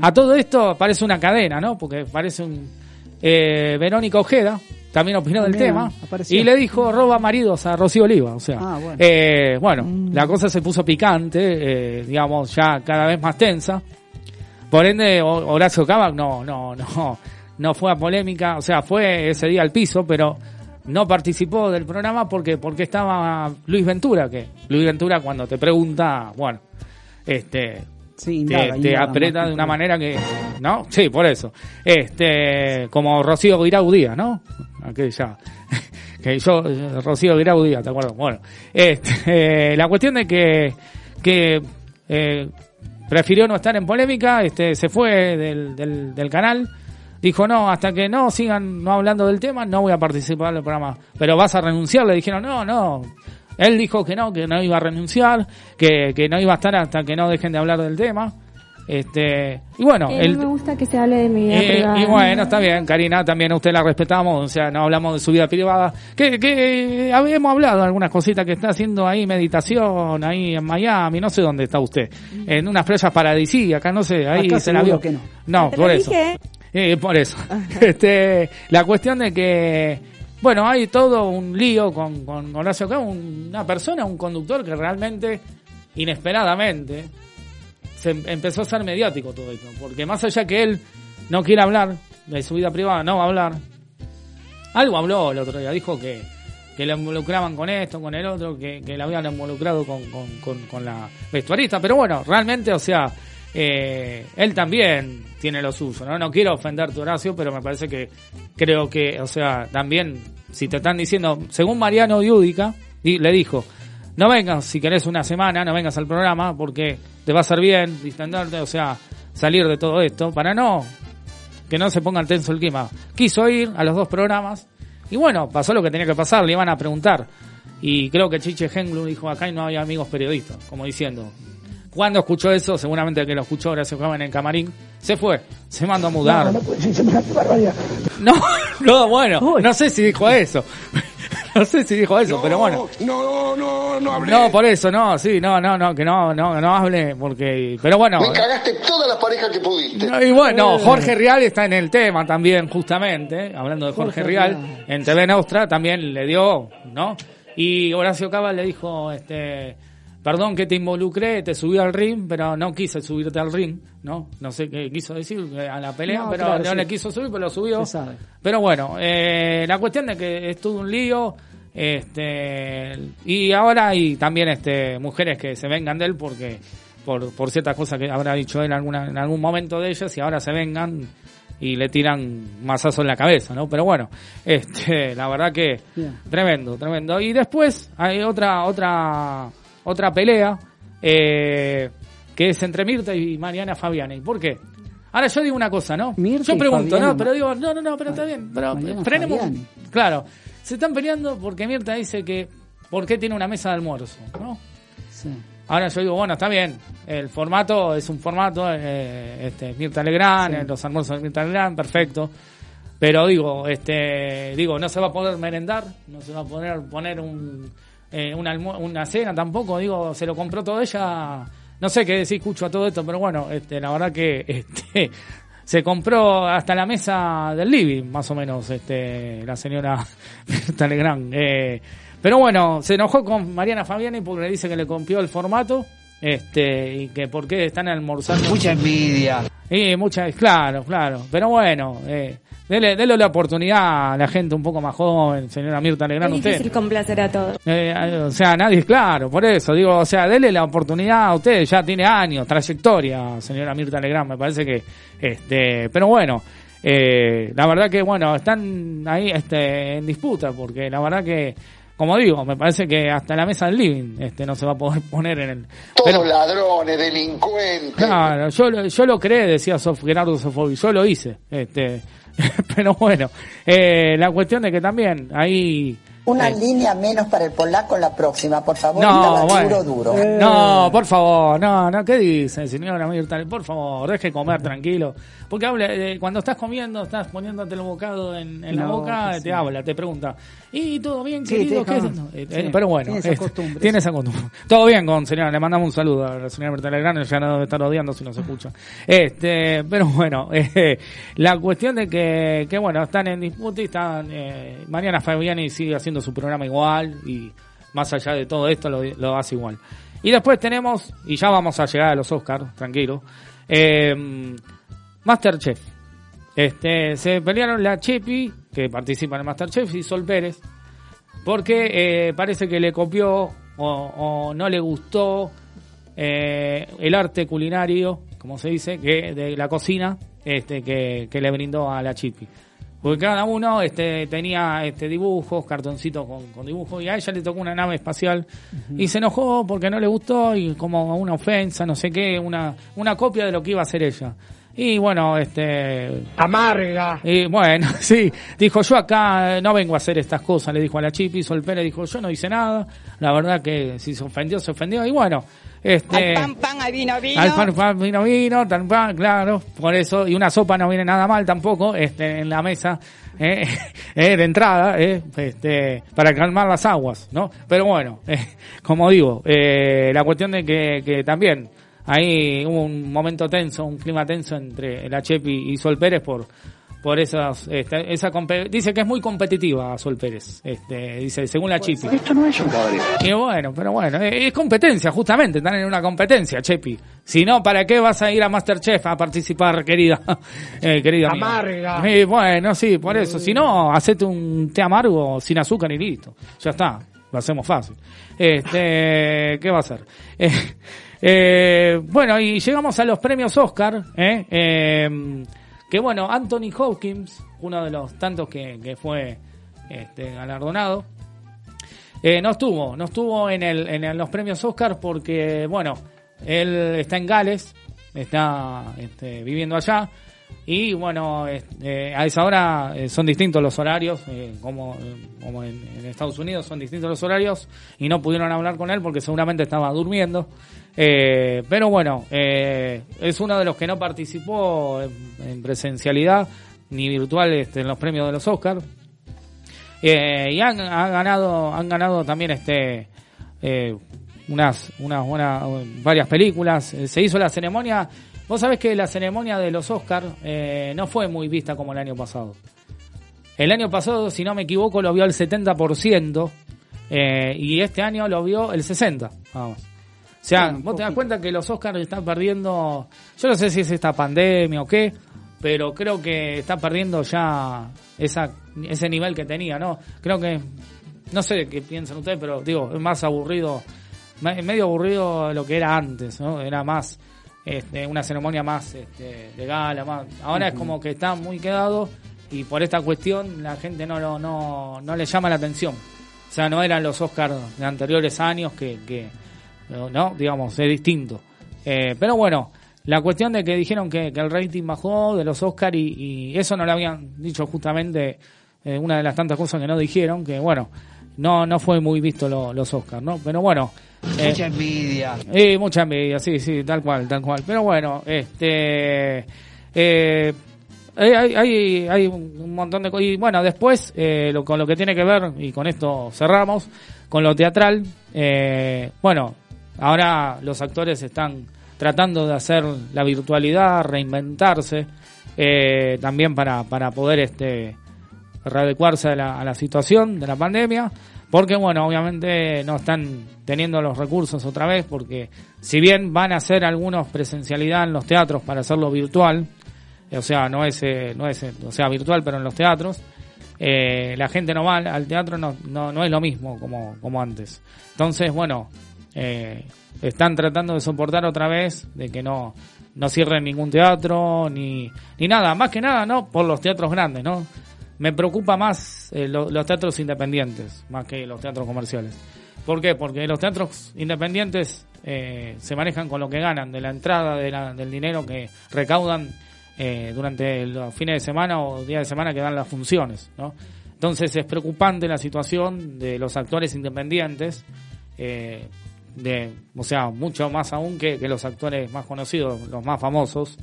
A todo esto parece una cadena, ¿no? Porque parece un... Eh, Verónica Ojeda también opinó del tema apareció. y le dijo roba maridos a Rocío Oliva, o sea, Ah, bueno. eh, bueno, la cosa se puso picante, eh, digamos, ya cada vez más tensa. Por ende, Ho- Horacio Cava no, no, no, no fue a polémica, o sea, fue ese día al piso, pero no participó del programa porque, porque estaba Luis Ventura, que Luis Ventura cuando te pregunta, bueno, este, Sí, te, indaga, te aprieta de una manera que, ¿no? Sí, por eso. Este, como Rocío Guirau Díaz, ¿no? Aquella, que yo, eh, Rocío Guirau Díaz, ¿te acuerdas? Bueno, este, la cuestión de que, que, eh, prefirió no estar en polémica, este, se fue del, del, del canal, dijo no, hasta que no sigan no hablando del tema, no voy a participar del programa. Pero vas a renunciar, le dijeron, no, no. Él dijo que no, que no iba a renunciar, que, que no iba a estar hasta que no dejen de hablar del tema. Este, y bueno, no me gusta que se hable de mi vida eh, privada. y bueno, está bien, Karina, también a usted la respetamos, o sea, no hablamos de su vida privada. Que, que habíamos hablado de algunas cositas que está haciendo ahí, meditación, ahí en Miami, no sé dónde está usted. En unas playas paradisíacas, no sé, ahí Acá se la vio. que no. No, Te por lo eso. dije. Eh, por eso. este, la cuestión de que, bueno, hay todo un lío con, con Horacio acá, una persona, un conductor que realmente, inesperadamente, se em- empezó a ser mediático todo esto. Porque más allá que él no quiere hablar de su vida privada, no va a hablar. Algo habló el otro día, dijo que, que la involucraban con esto, con el otro, que, que la habían involucrado con, con, con la vestuarista. Pero bueno, realmente, o sea, eh, él también tiene lo suyo, ¿no? No quiero ofenderte, Horacio, pero me parece que creo que, o sea, también, si te están diciendo, según Mariano Diúdica, y le dijo, no vengas si querés una semana, no vengas al programa, porque te va a hacer bien distenderte, o sea, salir de todo esto, para no, que no se ponga tenso el clima. Quiso ir a los dos programas, y bueno, pasó lo que tenía que pasar, le iban a preguntar. Y creo que Chiche Henglu dijo, acá no había amigos periodistas, como diciendo, cuando escuchó eso, seguramente que lo escuchó ahora se jugaba en el camarín, se fue, se mandó a mudar. No, no. No, no, bueno, no sé si dijo eso. No sé si dijo eso, pero bueno. No, no, no hablé. No, por eso, no, sí, no, no, no, que no, no, no hable, porque, pero bueno. Me cagaste todas las parejas que pudiste. Y bueno, Jorge Rial está en el tema también, justamente, hablando de Jorge, Rial, en TV Nostra también le dio, ¿no? Y Horacio Cava le dijo, este, perdón que te involucré, te subí al ring, pero no quise subirte al ring, ¿no? No sé qué quiso decir eh, a la pelea, No, pero claro, no sí. le quiso subir, pero lo subió. Pero bueno, eh, la cuestión de que es todo un lío, este, y ahora hay también este, mujeres que se vengan de él porque, por, por ciertas cosas que habrá dicho él alguna, en algún momento de ellas y ahora se vengan y le tiran mazazo en la cabeza, ¿no? Pero bueno, este, la verdad que Bien. tremendo, tremendo. Y después hay otra, otra, otra pelea, eh, que es entre Mirta y Mariana Fabiani. ¿Por qué? Ahora yo digo una cosa, ¿no? Mirta yo pregunto, Fabiana. ¿no? Pero digo, no, no, no, pero está bien, pero Mariana frenemos. Fabiani. Claro, se están peleando porque Mirta dice que, ¿por qué tiene una mesa de almuerzo? ¿no? Sí. Ahora yo digo, bueno, está bien, el formato es un formato, eh, este, Mirta Legrand, Sí. eh, los almuerzos de Mirta Legrand, perfecto. Pero digo, este, digo, no se va a poder merendar, no se va a poder poner un, eh, un almu- una cena tampoco, digo, se lo compró todo ella, no sé qué decir, escucho a todo esto, pero bueno, este, la verdad que, este, se compró hasta la mesa del living, más o menos, este, la señora Mirta Legrand. Eh, pero bueno, se enojó con Mariana Fabiani porque le dice que le copió el formato, este, y que por qué están almorzando. Mucha envidia. Y muchas, claro, claro. Pero bueno, eh, dele, dele la oportunidad a la gente un poco más joven, señora Mirta Legrand, Es usted. difícil complacer a todos. Eh, o sea, nadie, claro, por eso digo, o sea, dele la oportunidad a usted, ya tiene años, trayectoria, señora Mirta Legrand, me parece que, este, pero bueno, eh, la verdad que, bueno, están ahí, este, en disputa, porque la verdad que, como digo, me parece que hasta la mesa del living, este, no se va a poder poner en el, Todos pero- ladrones, delincuentes. Claro, yo, lo- yo lo creé, decía Sof, Gerardo Sofobi, yo lo hice, este, pero bueno, eh, la cuestión de que también ahí, Una eh, línea menos para el polaco la próxima, por favor. No, bueno. duro, duro. No, por favor, no, no, ¿qué dice, señora Mirta? Por favor, deje comer tranquilo. Porque habla, eh, cuando estás comiendo, estás poniéndote el bocado en, en la No, boca, que te sí. habla, te pregunta, ¿y todo bien, Sí, querido? ¿Qué es? No, eh, sí, eh, pero bueno, tiene esa eh, costumbre, tiene esa costumbre. Todo bien con señora, le mandamos un saludo a la señora Mirta Legrand, ya no debe estar odiando si nos escucha. Este, pero bueno, eh, la cuestión de que, que bueno, están en disputa y están, eh, Mariana Fabiani sigue haciendo su programa igual y más allá de todo esto lo, hace igual. Y después tenemos, y ya vamos a llegar a los Oscars, tranquilo, eh, Masterchef. Este, se pelearon la Chepi, que participa en Masterchef, y Sol Pérez, porque eh, parece que le copió o, no le gustó eh, el arte culinario, como se dice, que de la cocina este, que, que le brindó a la Chipi. Porque cada uno este, tenía este, dibujos, cartoncitos con, con dibujos, y a ella le tocó una nave espacial y se enojó porque no le gustó y como una ofensa, no sé qué, una, una copia de lo que iba a hacer ella. Y bueno, este... Amarga. Y bueno, sí, dijo yo acá eh, no vengo a hacer estas cosas, le dijo a la Chipi, Sol Pérez dijo yo no hice nada, la verdad que si se ofendió, se ofendió, y bueno, este... Al pan, pan, al vino, vino. Al pan, pan, vino, vino, tan pan, claro, por eso, y una sopa no viene nada mal tampoco, este, en la mesa, eh, eh, de entrada, eh, este, para calmar las aguas, ¿no? Pero bueno, eh, como digo, eh, la cuestión de que, que también ahí hubo un momento tenso, un clima tenso entre la Chepi y Sol Pérez por, por esas, este, esa dice que es muy competitiva Sol Pérez, este, dice, según la Chipi. Esto no es un cabaret. Y bueno, pero bueno, eh, es competencia, justamente, están en una competencia, Chepi. Si no, ¿para qué vas a ir a Masterchef a participar, querida? Eh, querida. Amarga. Eh, bueno, sí, por eso. Si no, hacete un té amargo sin azúcar y listo. Ya está, lo hacemos fácil. Este, ¿qué va a ser? Eh, eh, bueno, y llegamos a los premios Oscar, ¿eh? Eh, que bueno, Anthony Hopkins, uno de los tantos que, fue este, galardonado, eh, no estuvo, no estuvo en, el, en los premios Oscar porque, bueno, él está en Gales, está este, viviendo allá y, bueno, este, a esa hora eh, son distintos los horarios, eh, como, eh, en Estados Unidos son distintos los horarios y no pudieron hablar con él porque seguramente estaba durmiendo. Eh, pero bueno, eh, es uno de los que no participó en, en presencialidad ni virtual este, en los premios de los Oscars. Eh, y han, ganado han ganado también este eh, unas unas buenas varias películas. Eh, se hizo la ceremonia. Vos sabés que la ceremonia de los Oscar eh, no fue muy vista como el año pasado. El año pasado si no me equivoco lo vio el 70% eh, y este año lo vio el 60 vamos o sea, vos te das cuenta que los Oscars están perdiendo, yo no sé si es esta pandemia o qué, pero creo que está perdiendo ya esa, ese nivel que tenía, ¿no? Creo que, no sé qué piensan ustedes, pero digo, es más aburrido, me- medio aburrido lo que era antes, ¿no? Era más, este, una ceremonia más este, de gala, más. Ahora es como que está muy quedado y por esta cuestión la gente no, lo, no, no le llama la atención. O sea, no eran los Oscars de anteriores años que, que no, digamos, es distinto. Eh, pero bueno, la cuestión de que dijeron que, que el rating bajó de los Oscar y, y eso no lo habían dicho justamente eh, una de las tantas cosas que no dijeron, que bueno, no no fue muy visto lo- los Oscars, ¿no? Pero bueno. eh, Mucha envidia. eh, mucha envidia, sí, sí, tal cual, tal cual. Pero bueno, este. eh, hay, hay, hay- un un montón de cosas. Y bueno, después, eh, lo, con lo que tiene que ver, y con esto cerramos, con lo teatral, eh, bueno, ahora los actores están tratando de hacer la virtualidad, reinventarse, eh, también para, para poder este readecuarse a la, a la situación de la pandemia, porque bueno, obviamente no están teniendo los recursos otra vez, porque si bien van a hacer algunos presencialidad en los teatros para hacerlo virtual, o sea, no es, eh, no es, o sea, virtual, pero en los teatros, eh, la gente no va al teatro, no, no, no es lo mismo como, como antes. Entonces, bueno, eh, están tratando de soportar otra vez de que no, no cierren ningún teatro, ni, ni nada, más que nada, ¿no? Por los teatros grandes, ¿no? Me preocupa más eh, lo- los teatros independientes, más que los teatros comerciales. ¿Por qué? Porque los teatros independientes eh, se manejan con lo que ganan, de la entrada, de la- del dinero que recaudan durante los fines de semana o días de semana que dan las funciones, ¿no? Entonces es preocupante la situación de los actores independientes, de, o sea, mucho más aún que, que los actores más conocidos, los más famosos,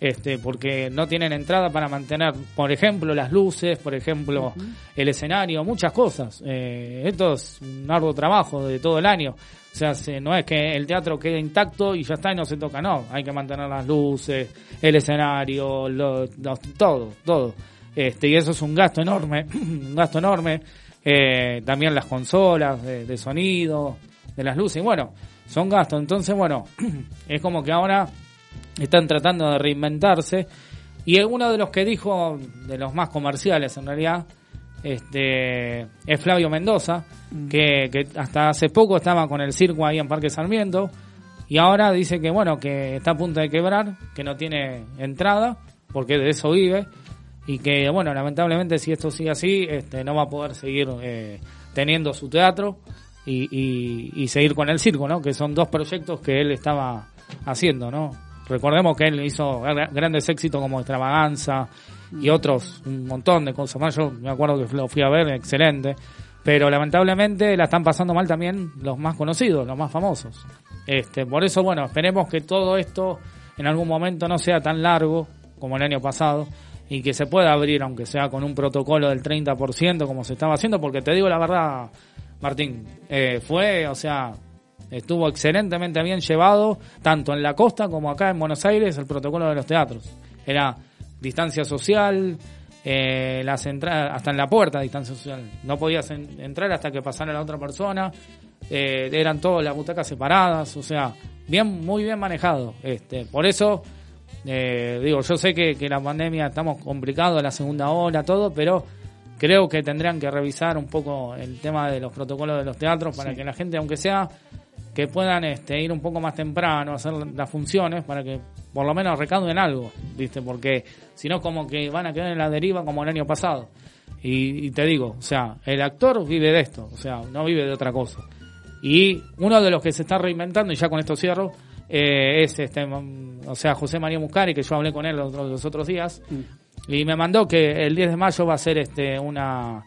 este, porque no tienen entrada para mantener, por ejemplo, las luces, por ejemplo, el escenario, muchas cosas. Eh, esto es un arduo trabajo de todo el año. O sea, se- no es que el teatro quede intacto y ya está y no se toca, no. Hay que mantener las luces, el escenario, lo- los- todo, todo. Este, y eso es un gasto enorme, un gasto enorme. Eh, también las consolas de, de sonido, de las luces, y bueno, son gastos. Entonces, bueno, es como que ahora están tratando de reinventarse. Y uno de los que dijo, de los más comerciales en realidad, este es Flavio Mendoza, que, que hasta hace poco estaba con el circo ahí en Parque Sarmiento, y ahora dice que bueno, que está a punto de quebrar, que no tiene entrada, porque de eso vive, y que bueno, lamentablemente si esto sigue así, este no va a poder seguir eh, teniendo su teatro y, y, y seguir con el circo, ¿no? Que son dos proyectos que él estaba haciendo, ¿no? Recordemos que él hizo gra- grandes éxitos como Extravaganza y otros, un montón de cosas más. Yo me acuerdo que lo fui a ver, excelente. Pero lamentablemente la están pasando mal también los más conocidos, los más famosos. Este, por eso, bueno, esperemos que todo esto en algún momento no sea tan largo como el año pasado y que se pueda abrir, aunque sea con un protocolo del 30% como se estaba haciendo, porque te digo la verdad, Martín, eh, fue, o sea, estuvo excelentemente bien llevado, tanto en la costa como acá en Buenos Aires, el protocolo de los teatros. Era distancia social, eh, las entradas, hasta en la puerta distancia social. No podías en- entrar hasta que pasara la otra persona. Eh, eran todas las butacas separadas, o sea, bien, muy bien manejado. Este, por eso, eh, digo, yo sé que, que la pandemia estamos complicados, la segunda ola, todo, pero creo que tendrían que revisar un poco el tema de los protocolos de los teatros para Sí. que la gente, aunque sea que puedan este, ir un poco más temprano a hacer las funciones para que por lo menos recauden algo, ¿viste? Porque si no, como que van a quedar en la deriva como el año pasado. Y, y te digo, o sea, el actor vive de esto, o sea, no vive de otra cosa. Y uno de los que se está reinventando, y ya con esto cierro, eh, es este, mm, o sea, José María Muscari, que yo hablé con él los, los otros días, y me mandó que el 10 de mayo va a ser este una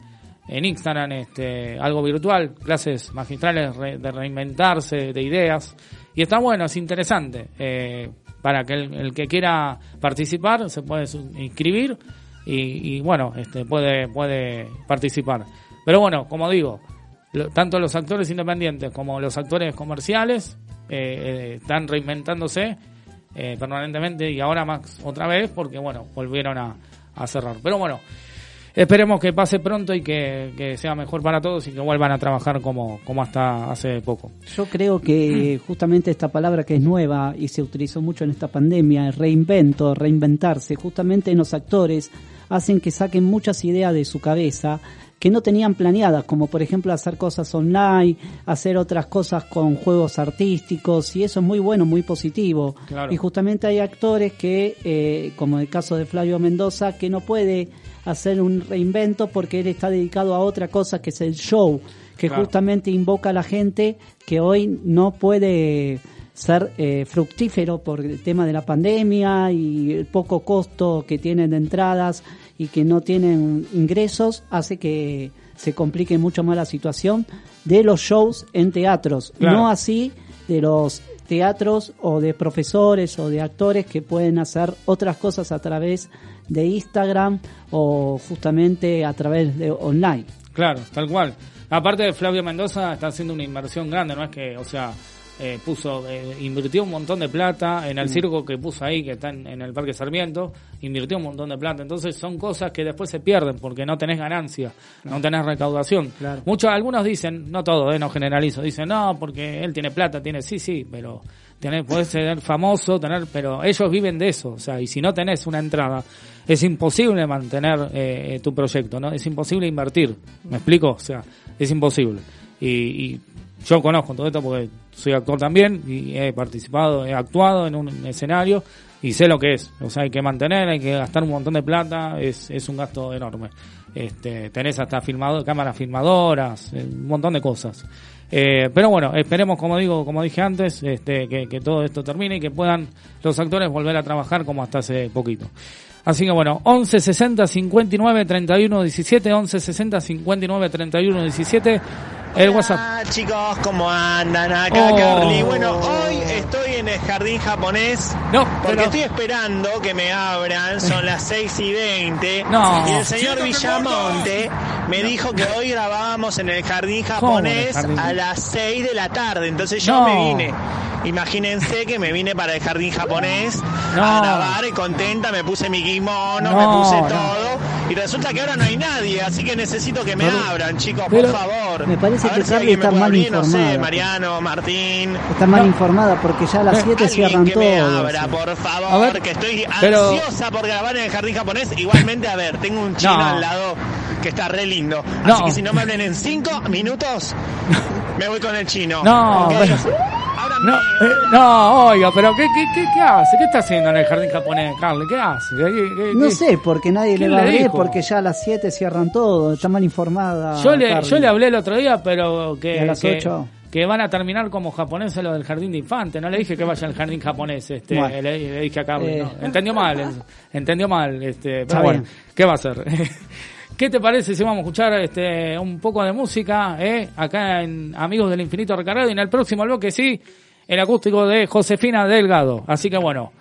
en Instagram este algo virtual, clases magistrales de reinventarse, de ideas, y está bueno, es interesante. eh, para que el, que quiera participar se puede inscribir y, bueno, este puede puede participar. Pero bueno, como digo, tanto los actores independientes como los actores comerciales eh, eh, están reinventándose eh, permanentemente y ahora más otra vez porque bueno volvieron a, a cerrar. Pero bueno esperemos que pase pronto y que, que sea mejor para todos y que vuelvan a trabajar como, como hasta hace poco. Yo creo que justamente esta palabra que es nueva y se utilizó mucho en esta pandemia, el reinvento, reinventarse, justamente en los actores hacen que saquen muchas ideas de su cabeza que no tenían planeadas, como por ejemplo hacer cosas online, hacer otras cosas con juegos artísticos, y eso es muy bueno, muy positivo. Claro. Y justamente hay actores que, eh, como el caso de Flavio Mendoza, que no puede hacer un reinvento porque él está dedicado a otra cosa que es el show, que Claro. justamente invoca a la gente que hoy no puede ser eh, fructífero por el tema de la pandemia y el poco costo que tienen de entradas y que no tienen ingresos hace que se complique mucho más la situación de los shows en teatros, Claro. no así de los teatros o de profesores o de actores que pueden hacer otras cosas a través de Instagram o justamente a través de online. Claro, tal cual. Aparte de Flavio Mendoza está haciendo una inversión grande, no es que, o sea, eh, puso, eh, invirtió un montón de plata en el Mm. circo que puso ahí, que está en, en el Parque Sarmiento, invirtió un montón de plata. Entonces son cosas que después se pierden porque no tenés ganancia, no tenés recaudación. Muchos, algunos dicen, no todos, eh, no generalizo, dicen, no, porque él tiene plata, tiene, sí, sí, pero tenés, podés ser famoso, tener, pero ellos viven de eso, o sea, y si no tenés una entrada, es imposible mantener eh, eh, tu proyecto, ¿no? Es imposible invertir, ¿me explico? O sea, es imposible. Y, y yo conozco todo esto porque soy actor también y he participado, he actuado en un escenario y sé lo que es. O sea, hay que mantener, hay que gastar un montón de plata, es, es un gasto enorme. Este, tenés hasta filmado, cámaras filmadoras, eh, un montón de cosas. Eh, pero bueno, esperemos, como digo, como dije antes, este, que, todo esto termine y que puedan los actores volver a trabajar como hasta hace poquito. Así que bueno, 11 60 59 31 17, 11 60 59 31 17, el WhatsApp. Hola chicos, ¿cómo andan? Acá Oh. Carly. Bueno, hoy estoy en el jardín japonés. No, porque pero- estoy esperando que me abran. Son las 6 y 20. No. Y el señor Villamonte me dijo que hoy grabábamos en el jardín ¿Cómo en el japonés jardín? a las 6 de la tarde. Entonces yo No. me vine. Imagínense que me vine para el jardín japonés No. a grabar y contenta. Me puse mi kimono, No, me puse no. todo. Y resulta que ahora no hay nadie. Así que necesito que me Pero- abran, chicos, por favor. Me parece A que ver si Carly alguien me está mal abrir, no sé, informada. Mariano, Martín. Está mal informada porque ya las 7 cierran que me todo. abra, por A favor, ver, que estoy pero- ansiosa por grabar en el jardín japonés. Igualmente, a ver, tengo un chino No. al lado que está re lindo. No. Así que si no me hablen en 5 minutos, me voy con el chino. No, ¿ok? pero- No, eh, no, oiga, pero ¿qué, qué, qué, qué hace? ¿Qué está haciendo en el jardín japonés, Carly? ¿Qué hace? ¿Qué- qué- No sé, porque nadie le ¿Quién va a dijo? porque ya a las 7 cierran todo. Está mal informada. Yo le, Carly. yo le hablé el otro día, pero que, Y a las que, ocho. Que van a terminar como japoneses lo del jardín de infante. No le dije que vaya al jardín japonés, este, Bueno. le, le dije a Carly. Eh. no. Entendió mal, en- entendió mal, este, pero bueno. ¿qué va a hacer? ¿Qué te parece si vamos a escuchar este un poco de música eh, acá en Amigos del Infinito Recargado y en el próximo bloque sí, el acústico de Josefina Delgado. Así que bueno,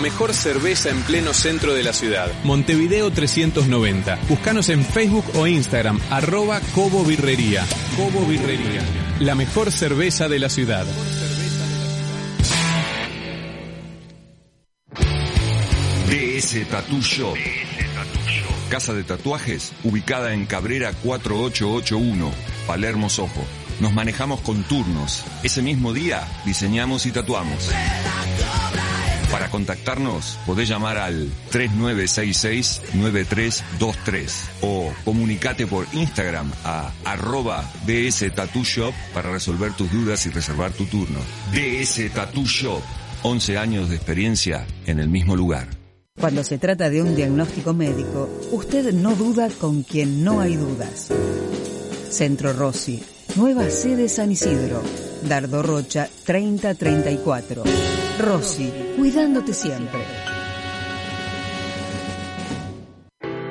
mejor cerveza en pleno centro de la ciudad. Montevideo 390. Búscanos en Facebook o Instagram, arroba Cobo Birrería. Cobo Birrería. La mejor cerveza de la ciudad. DS Tattoo Shop. Casa de tatuajes ubicada en Cabrera 4881, Palermo Sojo. Nos manejamos con turnos. Ese mismo día diseñamos y tatuamos. Contactarnos podés llamar al 3966-9323 o comunicate por Instagram a arroba DS Shop para resolver tus dudas y reservar tu turno. DS Tattoo Shop, 11 años de experiencia en el mismo lugar. Cuando se trata de un diagnóstico médico, usted no duda con quien no hay dudas. Centro Rossi, nueva sede San Isidro, Dardo Rocha 3034. Rossi, cuidándote siempre.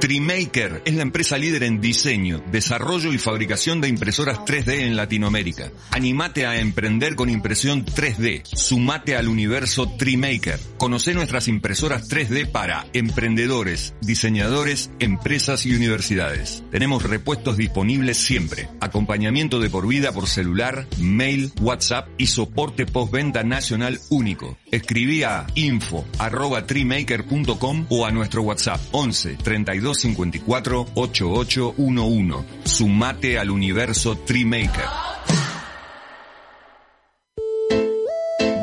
Trimaker es la empresa líder en diseño, desarrollo y fabricación de impresoras 3D en Latinoamérica. Animate a emprender con impresión 3D. Sumate al universo Trimaker. Conoce nuestras impresoras 3D para emprendedores, diseñadores, empresas y universidades. Tenemos repuestos disponibles siempre. Acompañamiento de por vida por celular, mail, WhatsApp y soporte postventa nacional único. Escribí a info arroba trimaker.com o a nuestro WhatsApp 11 32 54 8811. Sumate al universo Trimaker.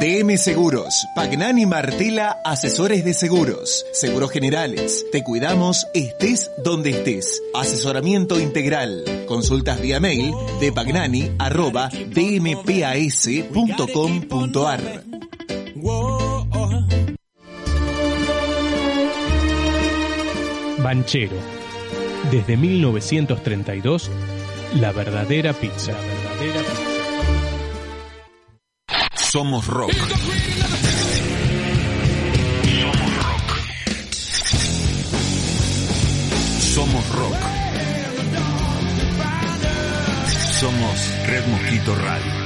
DM Seguros, Pagnani Martela, asesores de seguros, seguros generales. Te cuidamos, estés donde estés. Asesoramiento integral. Consultas vía mail de pagnani arroba dmpas.com.ar. Banchero. Desde 1932, la verdadera pizza. La verdadera pizza. Somos rock. Somos rock. Somos Red Mosquito Radio.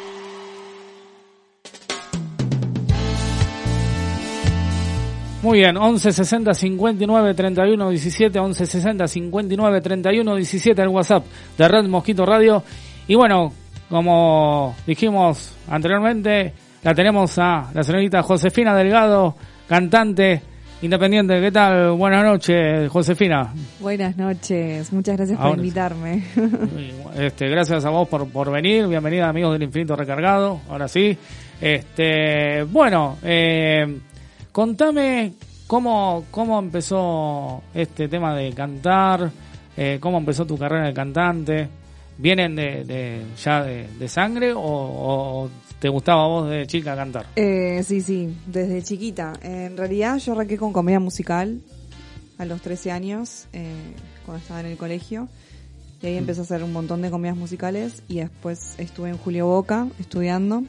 Muy bien, 11 60 59 31 17, 11 60 59 31 17 el WhatsApp de Red Mosquito Radio. Y bueno, como dijimos anteriormente, la tenemos a la señorita Josefina Delgado, cantante independiente. ¿Qué tal? Buenas noches, Josefina. Buenas noches, muchas gracias por Ahora invitarme. Este, gracias a vos por, por venir. Bienvenida, amigos del Infinito Recargado. Ahora sí. Este, bueno, eh, contame cómo, cómo empezó este tema de cantar, eh, cómo empezó tu carrera de cantante. ¿Vienen de, de- ya de, de sangre o, o te gustaba vos de chica cantar? Eh, sí, sí, desde chiquita. En realidad yo arranqué con comedia musical a los 13 años, eh, cuando estaba en el colegio. Y ahí empecé a hacer un montón de comedias musicales y después estuve en Julio Boca estudiando.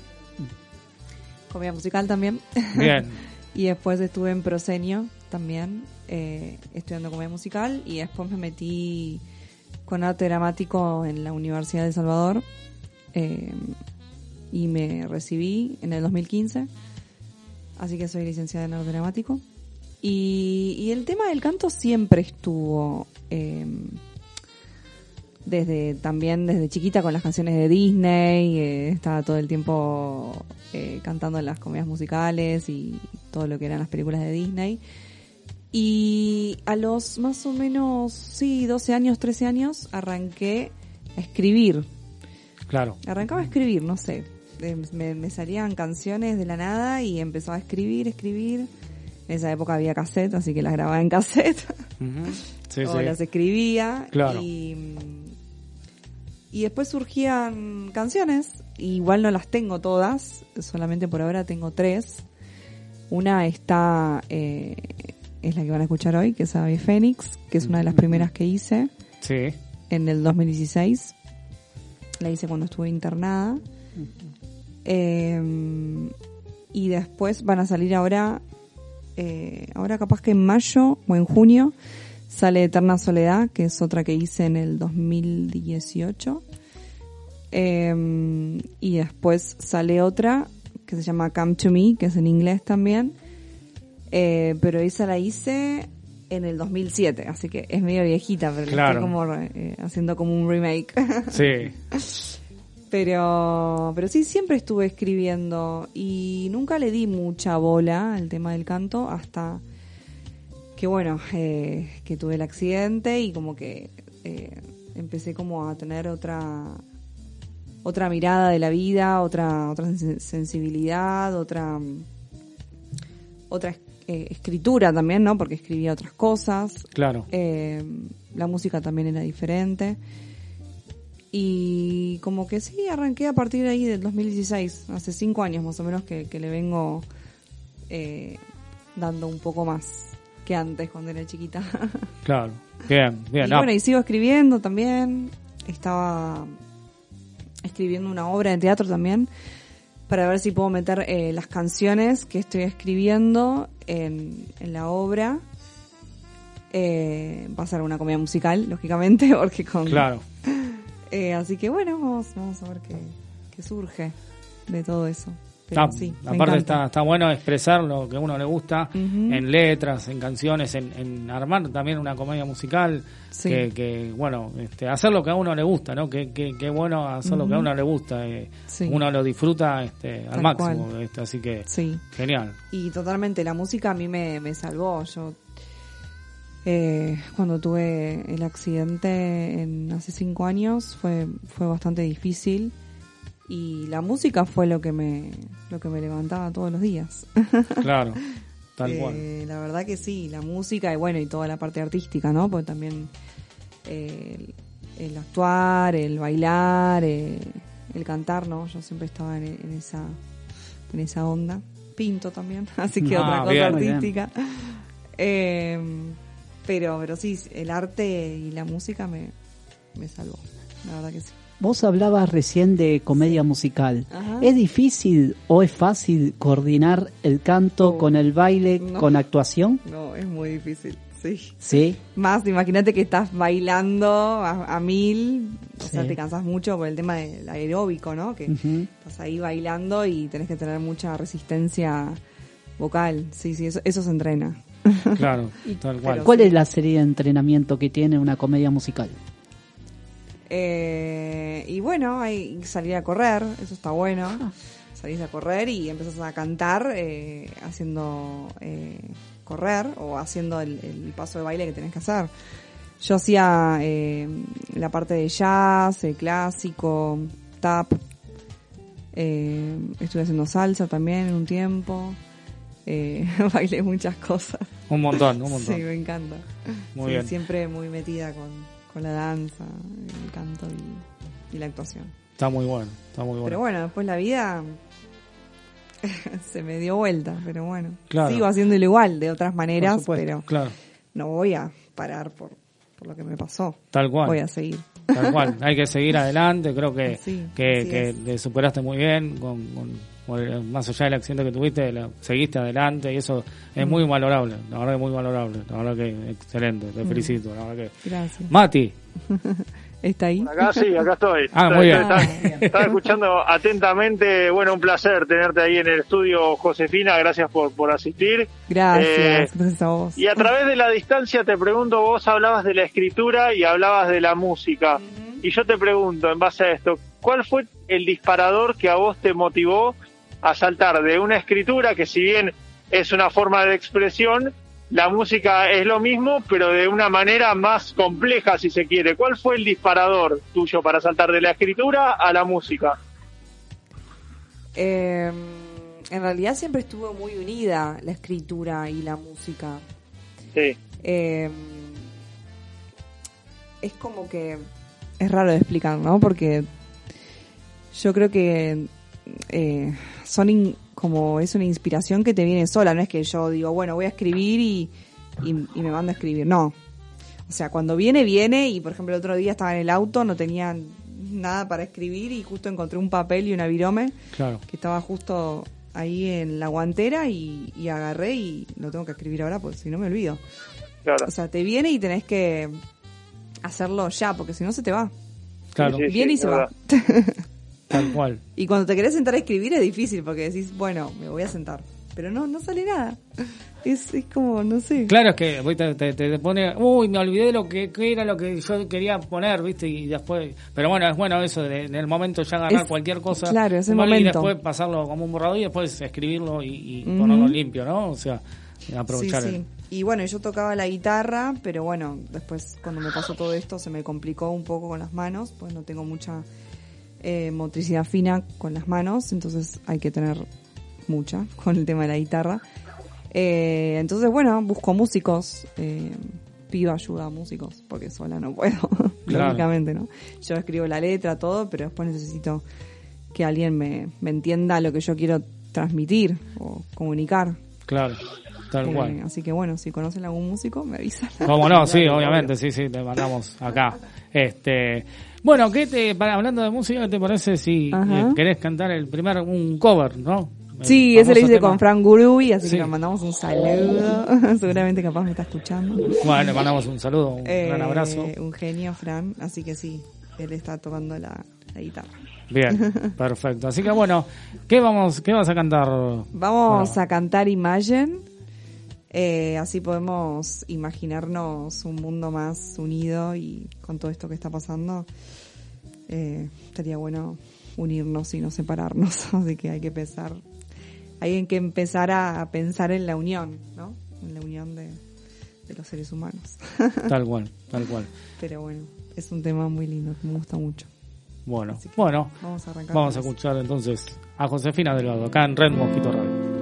Comedia musical también. Bien. y después estuve en Prosenio también, eh, estudiando comedia musical. Y después me metí con arte dramático en la Universidad de El Salvador. eh, y me recibí en el 2015. Así que soy licenciada en arte dramático. Y, el tema del canto siempre estuvo eh, desde también desde chiquita con las canciones de Disney, eh, estaba todo el tiempo eh, cantando en las comedias musicales y todo lo que eran las películas de Disney. Y a los más o menos, sí, 12 años, 13 años, arranqué a escribir. Claro. Arrancaba a escribir, no sé. Eh, Me, me salían canciones de la nada y empezaba a escribir, escribir. En esa época había cassette, así que las grababa en cassette. Sí, o sí. las escribía. Claro. Y, mm, y después surgían canciones. Igual no las tengo todas, solamente por ahora tengo tres. Una está, eh, es la que van a escuchar hoy, que es Ave Fénix, que es una de las primeras que hice Sí. en el 2016. La hice cuando estuve internada. Eh, y después van a salir ahora, eh, ahora capaz que en mayo o en junio, sale Eterna Soledad, que es otra que hice en el 2018. Eh, y después sale otra que se llama Come to Me, que es en inglés también. Eh, pero esa la hice en el 2007, así que es medio viejita, pero la Claro. estoy como eh, haciendo como un remake. Sí. Pero, pero sí, siempre estuve escribiendo y nunca le di mucha bola al tema del canto hasta que bueno, eh, que tuve el accidente y como que eh, empecé como a tener otra otra mirada de la vida, otra otra sen- sensibilidad, otra otra eh, escritura también, ¿no? Porque escribía otras cosas. Claro. Eh, la música también era diferente. Y como que sí, arranqué a partir de ahí del 2016, hace cinco años más o menos que, que le vengo eh, dando un poco más que antes cuando era chiquita. Claro. Bien, bien. y no, bueno, y sigo escribiendo también. Estaba escribiendo una obra de teatro también para ver si puedo meter eh, las canciones que estoy escribiendo en, en la obra. Eh, va a ser una comedia musical, lógicamente, porque con... Claro. Eh, así que bueno, vamos, vamos a ver qué, qué surge de todo eso. Pero Está- sí, aparte está, está bueno expresar lo que a uno le gusta en letras, en canciones, en, en armar también una comedia musical, Sí. que, que, bueno, este, hacer lo que a uno le gusta, ¿no? Que, que, que bueno hacer lo que a uno le gusta, eh, Sí. uno lo disfruta este, al Tal máximo, este, así que Sí. genial. Y totalmente, la música a mí me, me salvó. Yo, eh, cuando tuve el accidente en, hace cinco años, fue, fue bastante difícil. Y la música fue lo que me, lo que me levantaba todos los días. Claro, tal Eh, cual. La verdad que sí, la música y bueno, y toda la parte artística, ¿no? Porque también eh, el, el actuar, el bailar, eh, el cantar, ¿no? Yo siempre estaba en, en esa en esa onda. Pinto también, así que Ah, otra cosa bien, muy bien. artística. Eh, pero, pero sí, el arte y la música me, me salvó, la verdad que sí. Vos hablabas recién de comedia musical. Ajá. ¿Es difícil o es fácil coordinar el canto con el baile, no. con actuación? No, es muy difícil, sí. Sí. Más, imagínate que estás bailando a, a mil, o sea, te cansas mucho por el tema del aeróbico, ¿no? Que Ujú. estás ahí bailando y tenés que tener mucha resistencia vocal. Sí, sí, eso, eso se entrena. Claro, tal cual. ¿Cuál es la serie de entrenamiento que tiene una comedia musical? Eh, y bueno, hay que salir a correr, eso está bueno. Salís a correr y empezás a cantar eh, haciendo eh, correr o haciendo el, el paso de baile que tenés que hacer. Yo hacía eh, la parte de jazz, el clásico, tap. Eh, estuve haciendo salsa también en un tiempo. Bailé muchas cosas. Un montón, un montón. Sí, me encanta. Muy Sí, bien. Siempre muy metida con, con la danza, el canto y, y la actuación. Está muy bueno, está muy bueno. Pero bueno, después la vida se me dio vuelta, pero bueno. Claro. Sigo haciéndolo igual, de otras maneras, supuesto, pero claro. no voy a parar por, por lo que me pasó. Tal cual. Voy a seguir. Tal cual, hay que seguir adelante, creo que, Sí, que, te superaste muy bien, con, más allá del accidente que tuviste, la- seguiste adelante y eso es Mm. muy valorable, la verdad que muy valorable, la verdad que excelente, te Mm. felicito, la verdad que... Gracias. Mati, ¿Está ahí? Acá sí, acá estoy. Ah, muy bien. Estaba, estaba escuchando atentamente. Bueno, un placer tenerte ahí en el estudio, Josefina. Gracias por, por asistir. Gracias, Eh, gracias a vos. y a través de la distancia te pregunto, vos hablabas de la escritura y hablabas de la música. Y yo te pregunto, en base a esto, ¿cuál fue el disparador que a vos te motivó a saltar de una escritura que si bien es una forma de expresión, la música es lo mismo, pero de una manera más compleja, si se quiere. ¿Cuál fue el disparador tuyo para saltar de la escritura a la música? Eh, en realidad siempre estuvo muy unida la escritura y la música. Sí. Eh, es como que es raro de explicar, ¿no? Porque yo creo que eh, son in- como es una inspiración que te viene sola, no es que yo digo, bueno, voy a escribir y, y, y me mando a escribir, no. O sea, cuando viene, viene y por ejemplo el otro día estaba en el auto, no tenía nada para escribir y justo encontré un papel y una virome claro, que estaba justo ahí en la guantera y, y agarré y lo tengo que escribir ahora porque si no me olvido. Claro. O sea, te viene y tenés que hacerlo ya porque si no se te va. claro, Sí, sí, viene y se va. tal cual. Y cuando te querés sentar a escribir es difícil porque decís, bueno, me voy a sentar. Pero no, no sale nada. Es, es como, no sé. Claro, es que te, te- te pone, uy, me olvidé lo que, que era lo que yo quería poner, ¿viste? Y después, pero bueno, es bueno eso, de, en el momento ya agarrar Es- cualquier cosa, claro, es el igual, y momento. después pasarlo como un borrador y después escribirlo y, y Ujú. ponerlo limpio, ¿no? O sea, aprovechar Sí, sí. el- y bueno, yo tocaba la guitarra, pero bueno, después cuando me pasó todo esto se me complicó un poco con las manos, pues no tengo mucha eh, motricidad fina con las manos, entonces hay que tener mucha con el tema de la guitarra. Eh, entonces, bueno, busco músicos, eh, pido ayuda a músicos, porque sola no puedo, Claro. lógicamente, ¿no? Yo escribo la letra, todo, pero después necesito que alguien me, me entienda lo que yo quiero transmitir o comunicar. Claro, tal Eh, cual. Así que bueno, si conocen algún músico, me avisan. Cómo no, sí, obviamente, sí, sí, te mandamos acá. Este, bueno, ¿qué te, para, hablando de música, ¿qué te parece si eh, querés cantar el primer, un cover, no? El Sí, ese lo hice tema. con Frank Gurubi, así Sí. que le mandamos un saludo. Seguramente capaz me está escuchando. Bueno, le mandamos un saludo, un Eh, gran abrazo. Un genio, Fran, así que sí, él está tocando la, la guitarra. Bien, perfecto. Así que bueno, ¿qué vamos, qué vas a cantar? Vamos a cantar Imagine, eh, así podemos imaginarnos un mundo más unido y con todo esto que está pasando, eh, estaría bueno unirnos y no separarnos, así que hay que pensar, hay que empezar a pensar en la unión, ¿no? En la unión de, de los seres humanos. Tal cual, tal cual. Pero bueno, es un tema muy lindo, me gusta mucho. Bueno, bueno, vamos a arrancar vamos a escuchar entonces a Josefina Delgado, acá en Red Mosquito Radio.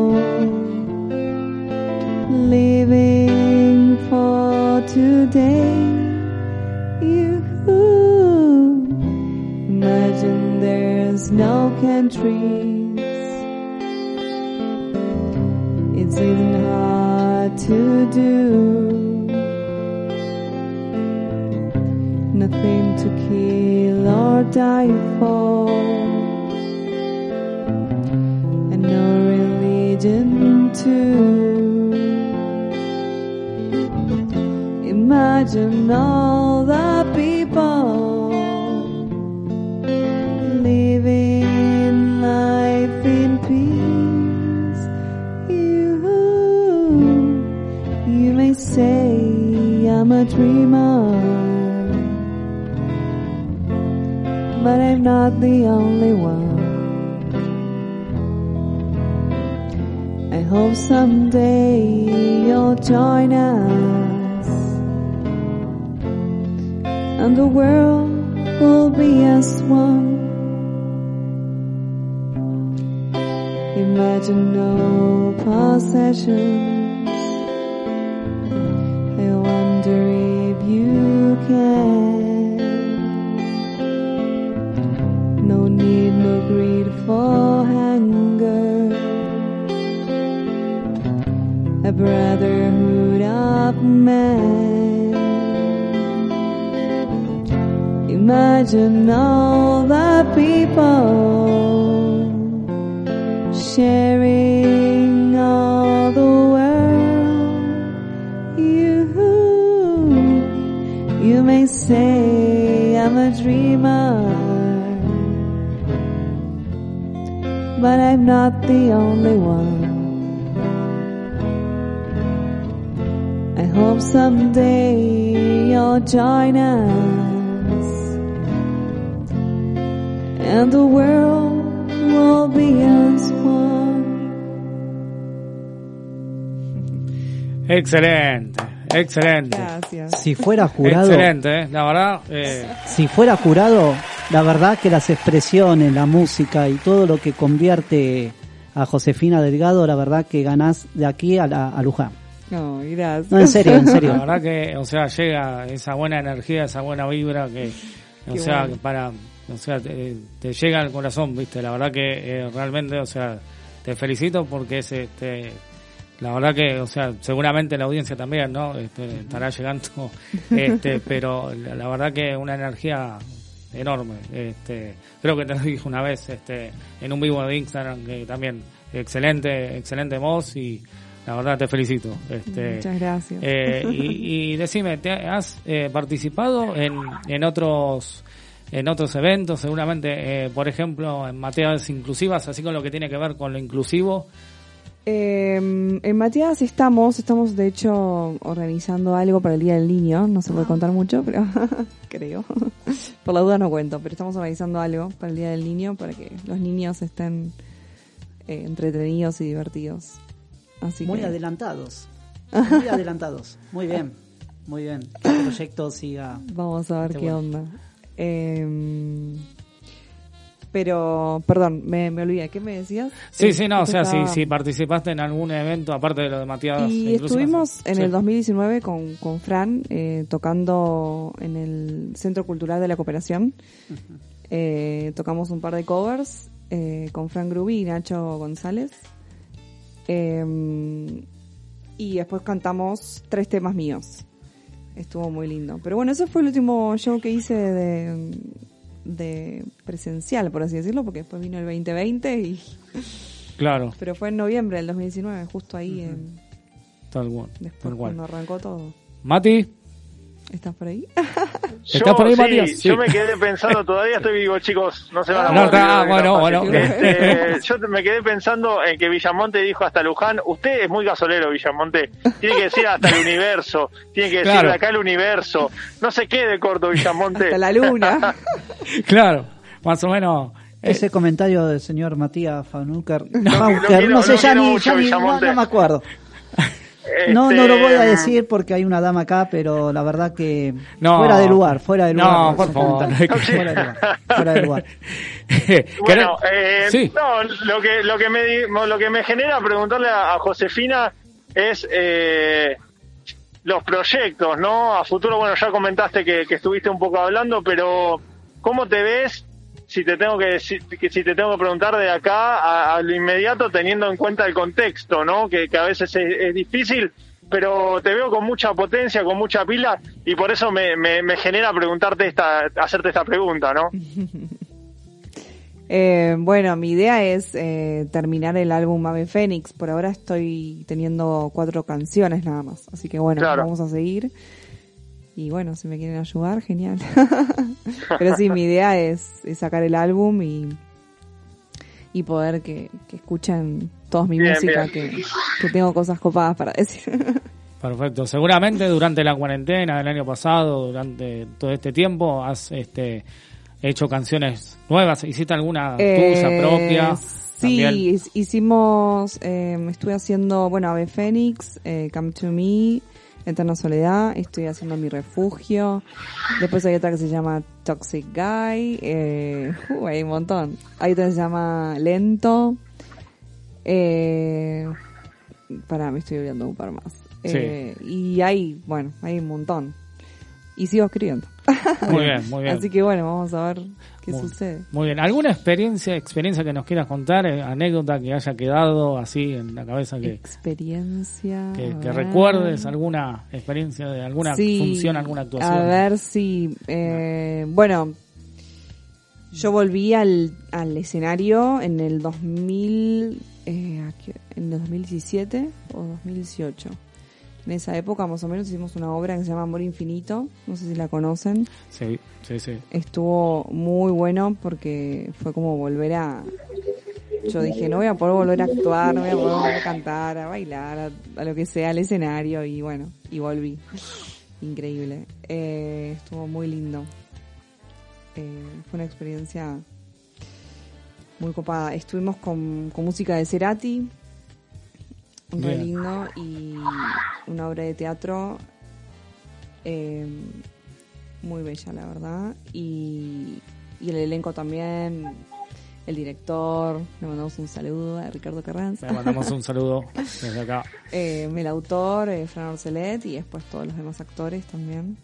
Imagine all the people living life in peace. You, you may say I'm a dreamer, but I'm not the only one. I hope someday you'll join us and the world will be as one. Imagine no possessions. I wonder if you can. No need, no greed for anger. A brotherhood of man. Imagine all the people sharing all the world. You, you may say I'm a dreamer, but I'm not the only one. I hope someday you'll join us and the world will be as one. Excelente, excelente. Gracias. Si fuera jurado, Excelente, ¿eh? la verdad. Eh, si fuera jurado, la verdad que las expresiones, la música y todo lo que convierte a Josefina Delgado, la verdad que ganás de aquí a, la, a Luján. No, gracias. No, en serio, en serio. La verdad que, o sea, llega esa buena energía, esa buena vibra que, o Qué sea, bueno. para, o sea, te, te llega al corazón, viste. La verdad que eh, realmente, o sea, te felicito porque es, este, la verdad que, o sea, seguramente la audiencia también, ¿no? Este, estará llegando, este, pero la, la verdad que una energía enorme. Este, creo que te lo dije una vez este, en un vivo de Instagram que también excelente, excelente voz y la verdad te felicito. Este, Muchas gracias. eh, y, y decime, ¿te has eh, participado en, en otros en otros eventos, seguramente, eh, por ejemplo, en materias inclusivas, así con lo que tiene que ver con lo inclusivo? Eh, en Matías estamos, estamos de hecho organizando algo para el Día del Niño, no se puede contar mucho, pero creo. Por la duda no cuento, pero estamos organizando algo para el Día del Niño para que los niños estén eh, entretenidos y divertidos. Así Muy que... adelantados. Muy adelantados. Muy bien. Muy bien. Que el proyecto siga. Vamos a ver Este qué bueno. onda. Eh, pero, perdón, me, me olvidé. ¿Qué me decías? Sí, Eh, sí, no, o sea, si, estaba- si participaste en algún evento, aparte de lo de Matías. Y estuvimos en Sí. el 2019 con, con Fran eh, tocando en el Centro Cultural de la Cooperación. Eh, tocamos un par de covers eh, con Fran Grubi y Nacho González. Eh, y después cantamos tres temas míos. Estuvo muy lindo. Pero bueno, ese fue el último show que hice de, de presencial, por así decirlo, porque después vino el 2020 y... Claro, Pero fue en noviembre del 2019, justo ahí en, tal cual. Después tal cual. cuando arrancó todo. Mati, ¿Estás por ahí? ¿estás por ahí, sí, Matías? Sí. Yo me quedé pensando, todavía estoy digo, chicos, no se van a No, morir que bueno, no bueno. Este, yo me quedé pensando en que Villamonte dijo hasta Luján, usted es muy gasolero, Villamonte, tiene que decir hasta el universo, tiene que decir Claro. de acá el universo, no se quede corto Villamonte. Hasta la luna. Claro, más o menos. eh, Ese comentario del señor Matías lo Fauker, quiero- no sé, ya ni, ya ni- no, Villamonte. no me acuerdo. No, no lo Este, voy a decir porque hay una dama acá, pero la verdad que No. fuera de lugar, fuera de lugar. No, por favor. Fuera de lugar. Fuera de lugar. Bueno, eh, Sí. no, lo que lo que me di- lo que me genera preguntarle a, a Josefina es eh, los proyectos, ¿no? A futuro, bueno, ya comentaste que, que estuviste un poco hablando, pero ¿cómo te ves? Si te tengo que decir, que si te tengo que preguntar de acá a, a lo inmediato, teniendo en cuenta el contexto, ¿no? Que, que a veces es, es difícil, pero te veo con mucha potencia, con mucha pila, y por eso me, me, me genera preguntarte esta, hacerte esta pregunta, ¿no? Eh, bueno, mi idea es eh, terminar el álbum Ave Fénix. Por ahora estoy teniendo cuatro canciones nada más. Así que bueno, Claro. vamos a seguir. Y bueno, si me quieren ayudar, genial. Pero sí, mi idea es, es sacar el álbum y, y poder que, que escuchen toda mi Bien, música, bien. Que, que tengo cosas copadas para decir. Perfecto. Seguramente durante la cuarentena del año pasado, durante todo este tiempo, has este, hecho canciones nuevas. ¿Hiciste alguna tuya Eh, propia? Sí, También. hicimos, eh, estuve haciendo, bueno, Ave Fénix, eh, Come to Me, Eterna Soledad, estoy haciendo Mi Refugio, después hay otra que se llama Toxic Guy, eh, uh, hay un montón, hay otra que se llama Lento, eh, para me estoy olvidando un par más. Sí. Eh, y hay, bueno, hay un montón. Y sigo escribiendo. Muy bien, muy bien. Así que bueno, vamos a ver qué Muy- sucede. Muy bien. ¿Alguna experiencia experiencia que nos quieras contar? eh, anécdota que haya quedado así en la cabeza que, Experiencia. que, que recuerdes? ¿Alguna experiencia de alguna Sí, función, alguna actuación? A ver si. eh, bueno, yo volví al, al escenario en el 2000. Eh, ¿a qué- en el 2017 o 2018. En esa época, más o menos, hicimos una obra que se llama Amor Infinito. No sé si la conocen. Sí, sí, sí. Estuvo muy bueno porque fue como volver a. Yo dije, no voy a poder volver a actuar, no voy a poder volver a cantar, a bailar, a, a lo que sea, al escenario. Y bueno, y volví. Increíble. Eh, estuvo muy lindo. Eh, fue una experiencia muy copada. Estuvimos con, con música de Cerati, re Bien. lindo, y una obra de teatro eh, muy bella, la verdad. Y, y el elenco también, el director, le mandamos un saludo a Ricardo Carranza. Le mandamos un saludo desde acá. Eh, el autor, eh, Fran Orcelet, y después todos los demás actores también.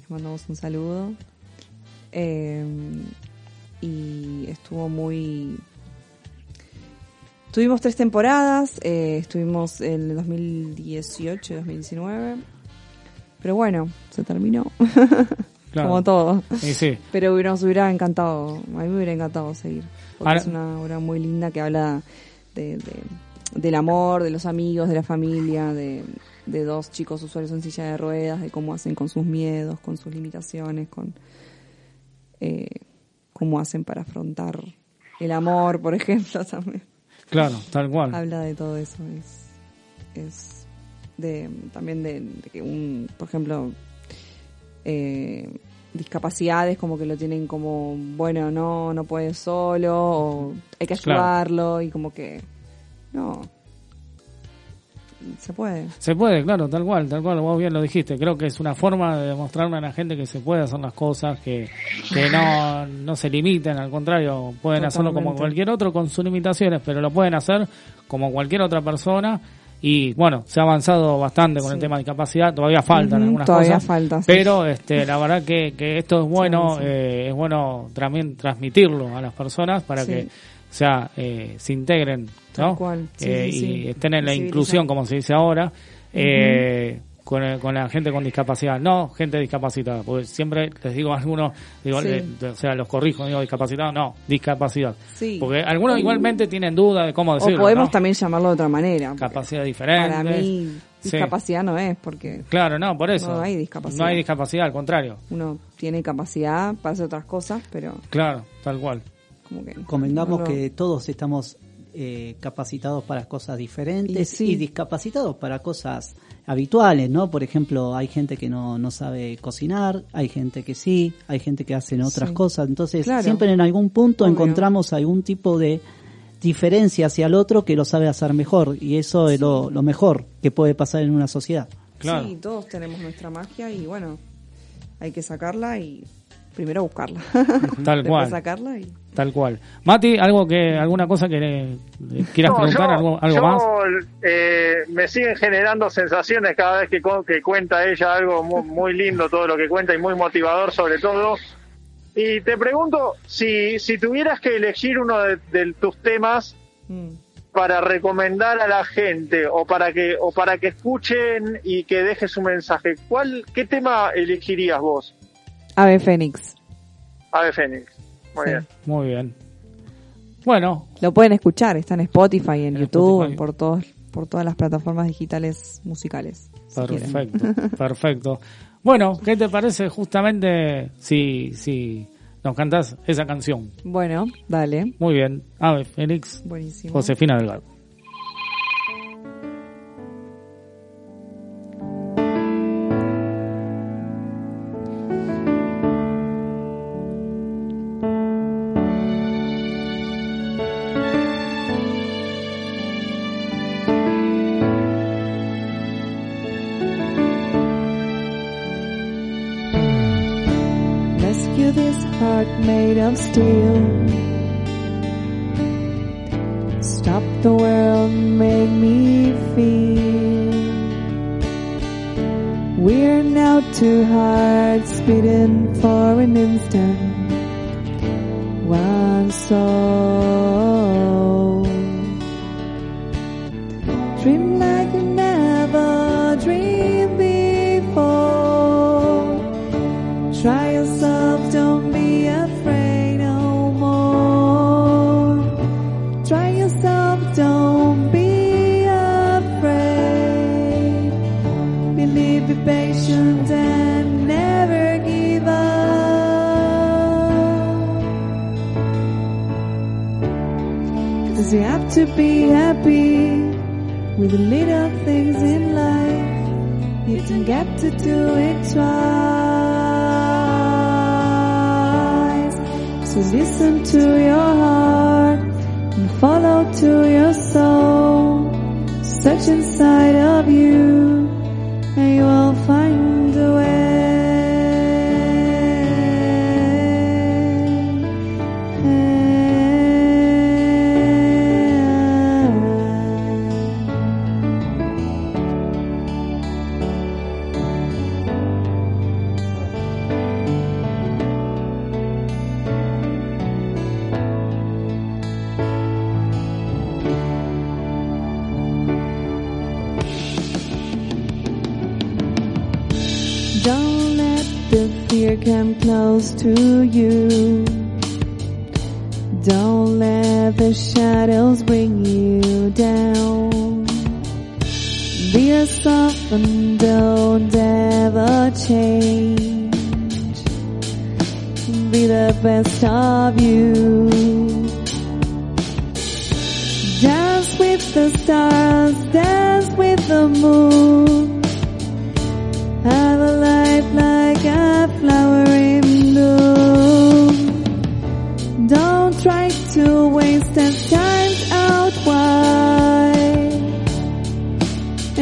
Les mandamos un saludo. Eh, y estuvo muy... Tuvimos tres temporadas, eh, estuvimos en el 2018 y 2019. Pero bueno, se terminó. Claro. como todo. Y sí. Pero nos hubiera encantado, a mí me hubiera encantado seguir. Porque Ahora- es una obra muy linda que habla de, de- del amor, de los amigos, de la familia, de, de dos chicos usuarios en silla de ruedas, de cómo hacen con sus miedos, con sus limitaciones, con eh, cómo hacen para afrontar el amor, por ejemplo, también. Claro, tal cual. Habla de todo eso. Es, es de, también de, de que un, por ejemplo, eh, discapacidades como que lo tienen como, bueno, no, no puede solo, o hay que Claro. ayudarlo, y como que, no, se puede. Se puede, claro, tal cual, tal cual, vos bien lo dijiste. Creo que es una forma de demostrarle a la gente que se puede hacer las cosas, que, que no, no se limiten, al contrario, pueden hacerlo como cualquier otro con sus limitaciones, pero lo pueden hacer como cualquier otra persona. Y bueno, se ha avanzado bastante con el tema de discapacidad, todavía faltan algunas todavía cosas. falta, sí. Pero este, la verdad que, que esto es bueno, Sí, eh, es bueno también transmitirlo a las personas para que o sea, eh, se integren, Tal ¿no? cual, sí, Eh, sí, y sí. estén en la inclusión, como se dice ahora, eh, con, el- con la gente con discapacidad, no gente discapacitada, porque siempre les digo a algunos, digo, eh, o sea, los corrijo, digo discapacitado, no, discapacidad. Sí. Porque algunos igualmente tienen duda de cómo decirlo, o podemos ¿no? también llamarlo de otra manera. Capacidad diferente. Para mí, discapacidad no es, porque Claro, no, por eso. No hay discapacidad. No hay discapacidad, al contrario. uno tiene capacidad para hacer otras cosas, pero Claro, tal cual. Como que... Convengamos no lo- que todos estamos eh, capacitados para cosas diferentes Y discapacitados para cosas habituales, ¿no? Por ejemplo, hay gente que no, no sabe cocinar, hay gente que sí, hay gente que hacen otras Sí. cosas. Entonces, Claro. siempre en algún punto Obvio. encontramos algún tipo de diferencia hacia el otro que lo sabe hacer mejor. Y eso es lo, lo mejor que puede pasar en una sociedad. Claro. Sí, todos tenemos nuestra magia y bueno, hay que sacarla y primero buscarla. Tal Después cual. sacarla y... Tal cual. Mati, algo que, alguna cosa que le- le quieras No, preguntar, yo- algo, algo yo, más. eh, me siguen generando sensaciones cada vez que, que cuenta ella algo muy, muy lindo, todo lo que cuenta y muy motivador sobre todo. Y te pregunto, si, si tuvieras que elegir uno de, de tus temas Mm. para recomendar a la gente o para que o para que escuchen y que dejes un mensaje, ¿cuál qué tema elegirías vos? Ave Fénix. Ave Fénix. Muy Sí. bien. Muy bien. Bueno, Lo pueden escuchar, está en Spotify, en En YouTube, Spotify. por todos por todas las plataformas digitales musicales. si perfecto, perfecto. Bueno, ¿qué te parece justamente si, si nos cantás esa canción? Bueno, dale. Muy bien. Ave Fénix, Buenísimo. Josefina Delgado. loves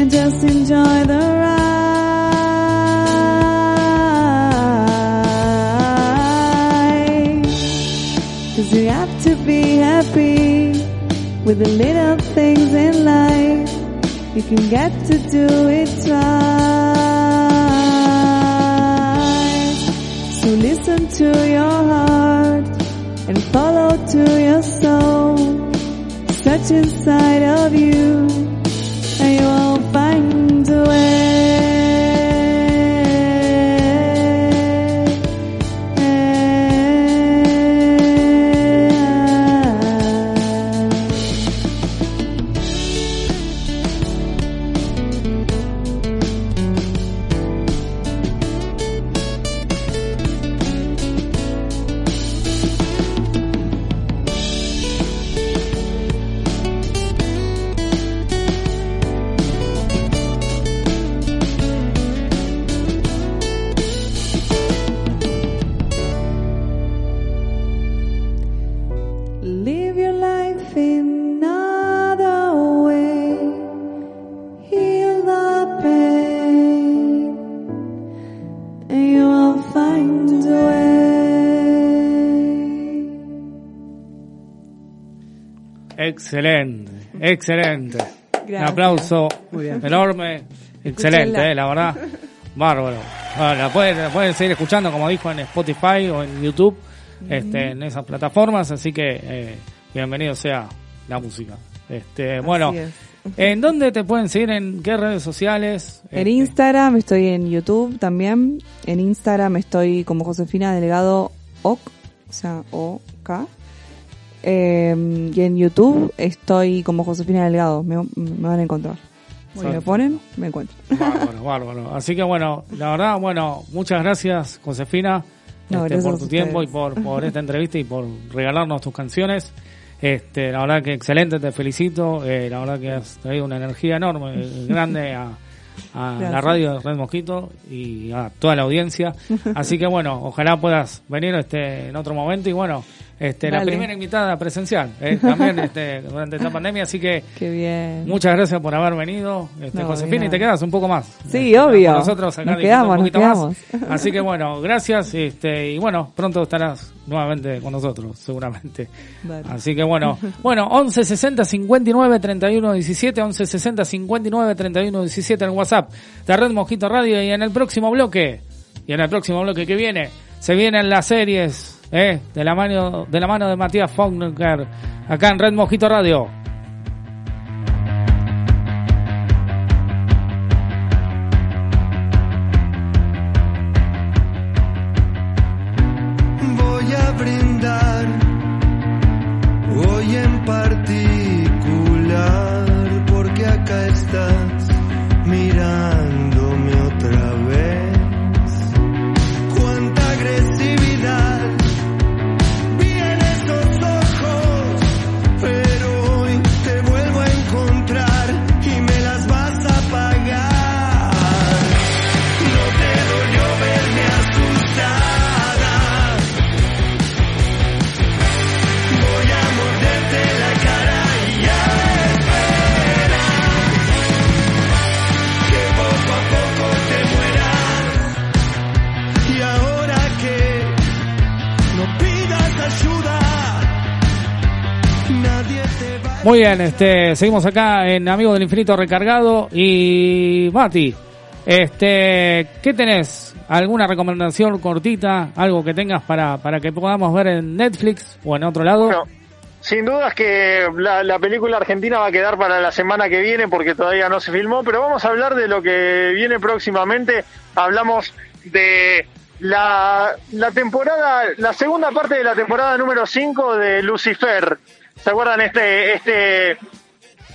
And just enjoy the ride. Cause you have to be happy with the little things in life. You can get to do it right. So listen to your heart and follow to your soul. Search inside of you Excelente, excelente. Un aplauso enorme. Excelente, eh, la verdad. Bárbaro. Ah, La pueden, la pueden seguir escuchando, como dijo, en Spotify o en YouTube, este, en esas plataformas. Así que eh, bienvenido sea la música. Este, bueno, es. ¿en dónde te pueden seguir? ¿En qué redes sociales? En Instagram estoy en YouTube también. En Instagram estoy como Josefina Delgado OC, o sea, OK. Eh, y en YouTube estoy como Josefina Delgado, me, me van a encontrar. Si me ponen, me encuentran. Bárbaro, bárbaro. Así que bueno, la verdad, bueno, muchas gracias, Josefina, No, este, gracias por tu tiempo y por, por esta entrevista y por regalarnos tus canciones. Este, la verdad que excelente, te felicito. Eh, la verdad que has traído una energía enorme, eh, grande a, a la radio de Red Mosquito y a toda la audiencia. Así que bueno, ojalá puedas venir este en otro momento y bueno, este la primera invitada presencial, eh, también este, durante esta pandemia, así que Qué bien. Muchas gracias por haber venido, este, No, y te quedas un poco más. Sí, Este, obvio. Nosotros acá Nos quedamos, un nos poquito quedamos. más. Así que bueno, gracias, este, y bueno, pronto estarás nuevamente con nosotros, seguramente. Así que bueno, bueno, 11 60 59 31 17, 11 60 59 31 17 en WhatsApp de Red Mosquito Radio y en el próximo bloque, y en el próximo bloque que viene, se vienen las series, eh, de la mano, de la mano de Matías Faulkner, acá en Red Mosquito Radio. Muy bien, este, seguimos acá en Amigos del Infinito Recargado y Mati, este, ¿qué tenés? ¿Alguna recomendación cortita? ¿Algo que tengas para, para que podamos ver en Netflix o en otro lado? Bueno, sin dudas que la, la película argentina va a quedar para la semana que viene porque todavía no se filmó, pero vamos a hablar de lo que viene próximamente. Hablamos de la, la temporada, la segunda parte de la temporada número 5 de Lucifer. ¿Se acuerdan este, este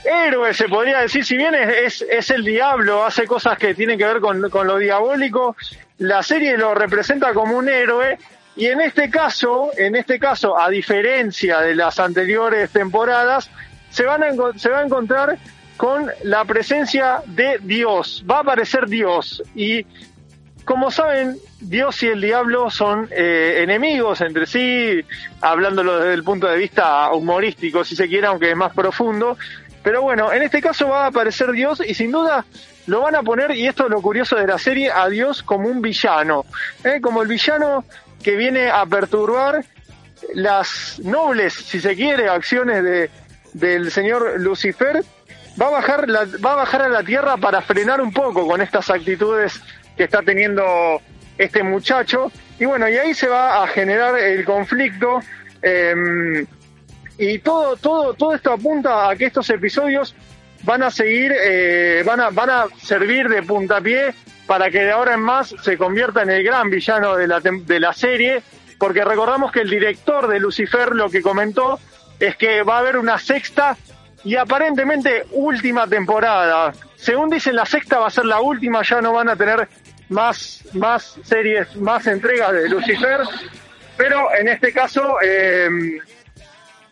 héroe, se podría decir, si bien es, es, el diablo, hace cosas que tienen que ver con, con lo diabólico, la serie lo representa como un héroe y en este caso, en este caso, a diferencia de las anteriores temporadas, se van se va a encontrar con la presencia de Dios. Va a aparecer Dios y como saben, Dios y el diablo son eh, enemigos entre sí, hablándolo desde el punto de vista humorístico, si se quiere, aunque es más profundo. Pero bueno, en este caso va a aparecer Dios y sin duda lo van a poner, y esto es lo curioso de la serie, a Dios como un villano, ¿eh? como el villano que viene a perturbar las nobles, si se quiere, acciones de, del señor Lucifer, va a bajar la, va a bajar a la tierra para frenar un poco con estas actitudes que está teniendo este muchacho y bueno y ahí se va a generar el conflicto eh, y todo todo todo esto apunta a que estos episodios van a seguir eh, van a van a servir de puntapié para que de ahora en más se convierta en el gran villano de la de la serie porque recordamos que el director de Lucifer lo que comentó es que va a haber una sexta y aparentemente última temporada. Según dicen, la sexta va a ser la última, ya no van a tener más, más series, más entregas de Lucifer, pero en este caso, eh,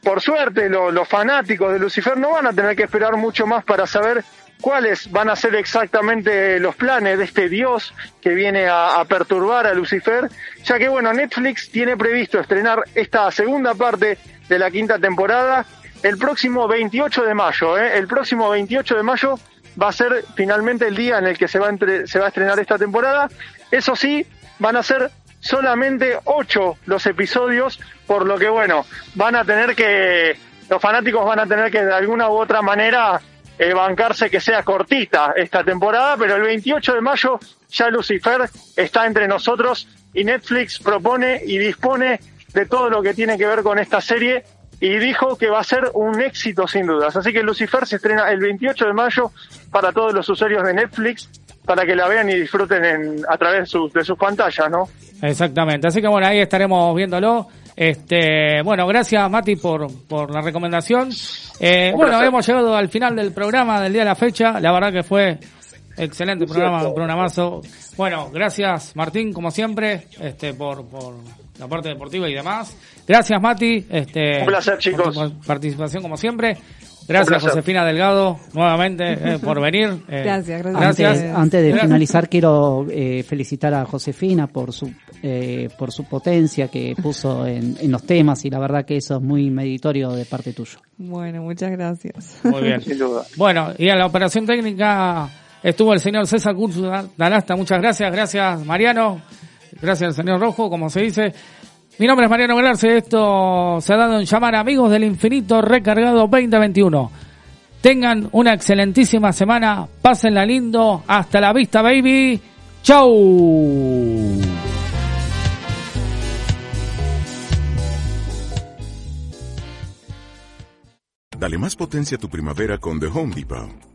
por suerte, lo- los fanáticos de Lucifer no van a tener que esperar mucho más para saber cuáles van a ser exactamente los planes de este dios que viene a, a perturbar a Lucifer, ya que bueno, Netflix tiene previsto estrenar esta segunda parte de la quinta temporada el próximo 28 de mayo, ¿eh? el próximo 28 de mayo va a ser finalmente el día en el que se va, a entre- se va a estrenar esta temporada. Eso sí, van a ser solamente ocho los episodios, por lo que bueno, van a tener que, los fanáticos van a tener que de alguna u otra manera eh, bancarse que sea cortita esta temporada, pero el 28 de mayo ya Lucifer está entre nosotros y Netflix propone y dispone de todo lo que tiene que ver con esta serie y dijo que va a ser un éxito sin dudas. Así que Lucifer se estrena el 28 de mayo para todos los usuarios de Netflix para que la vean y disfruten en, a través de sus, de sus pantallas, ¿no? Exactamente, así que bueno, ahí estaremos viéndolo. Este, bueno, gracias Mati por, por la recomendación. Eh, bueno, hemos llegado al final del programa del día de la fecha. La verdad que fue excelente programa, un programazo. Bueno, gracias Martín, como siempre, este, por, por la parte deportiva y demás. Gracias Mati, este, Un placer, por chicos. tu participación como siempre. Gracias. Josefina Delgado, nuevamente, eh, por venir. Eh, Gracias, gracias. Antes, antes de Gracias. finalizar quiero eh, felicitar a Josefina por su eh, por su potencia que puso en, en los temas y la verdad que eso es muy meritorio de parte tuyo. Bueno, muchas gracias. Muy bien. Bueno, y en la operación técnica estuvo el señor César Curso Dalasta. Muchas gracias. Gracias, Mariano. Gracias señor Rojo, como se dice. Mi nombre es Mariano Galarse. Esto se ha dado en llamar Amigos del Infinito Recargado 2021. Tengan una excelentísima semana. Pásenla lindo. Hasta la vista, baby. Chau. Dale más potencia a tu primavera con The Home Depot.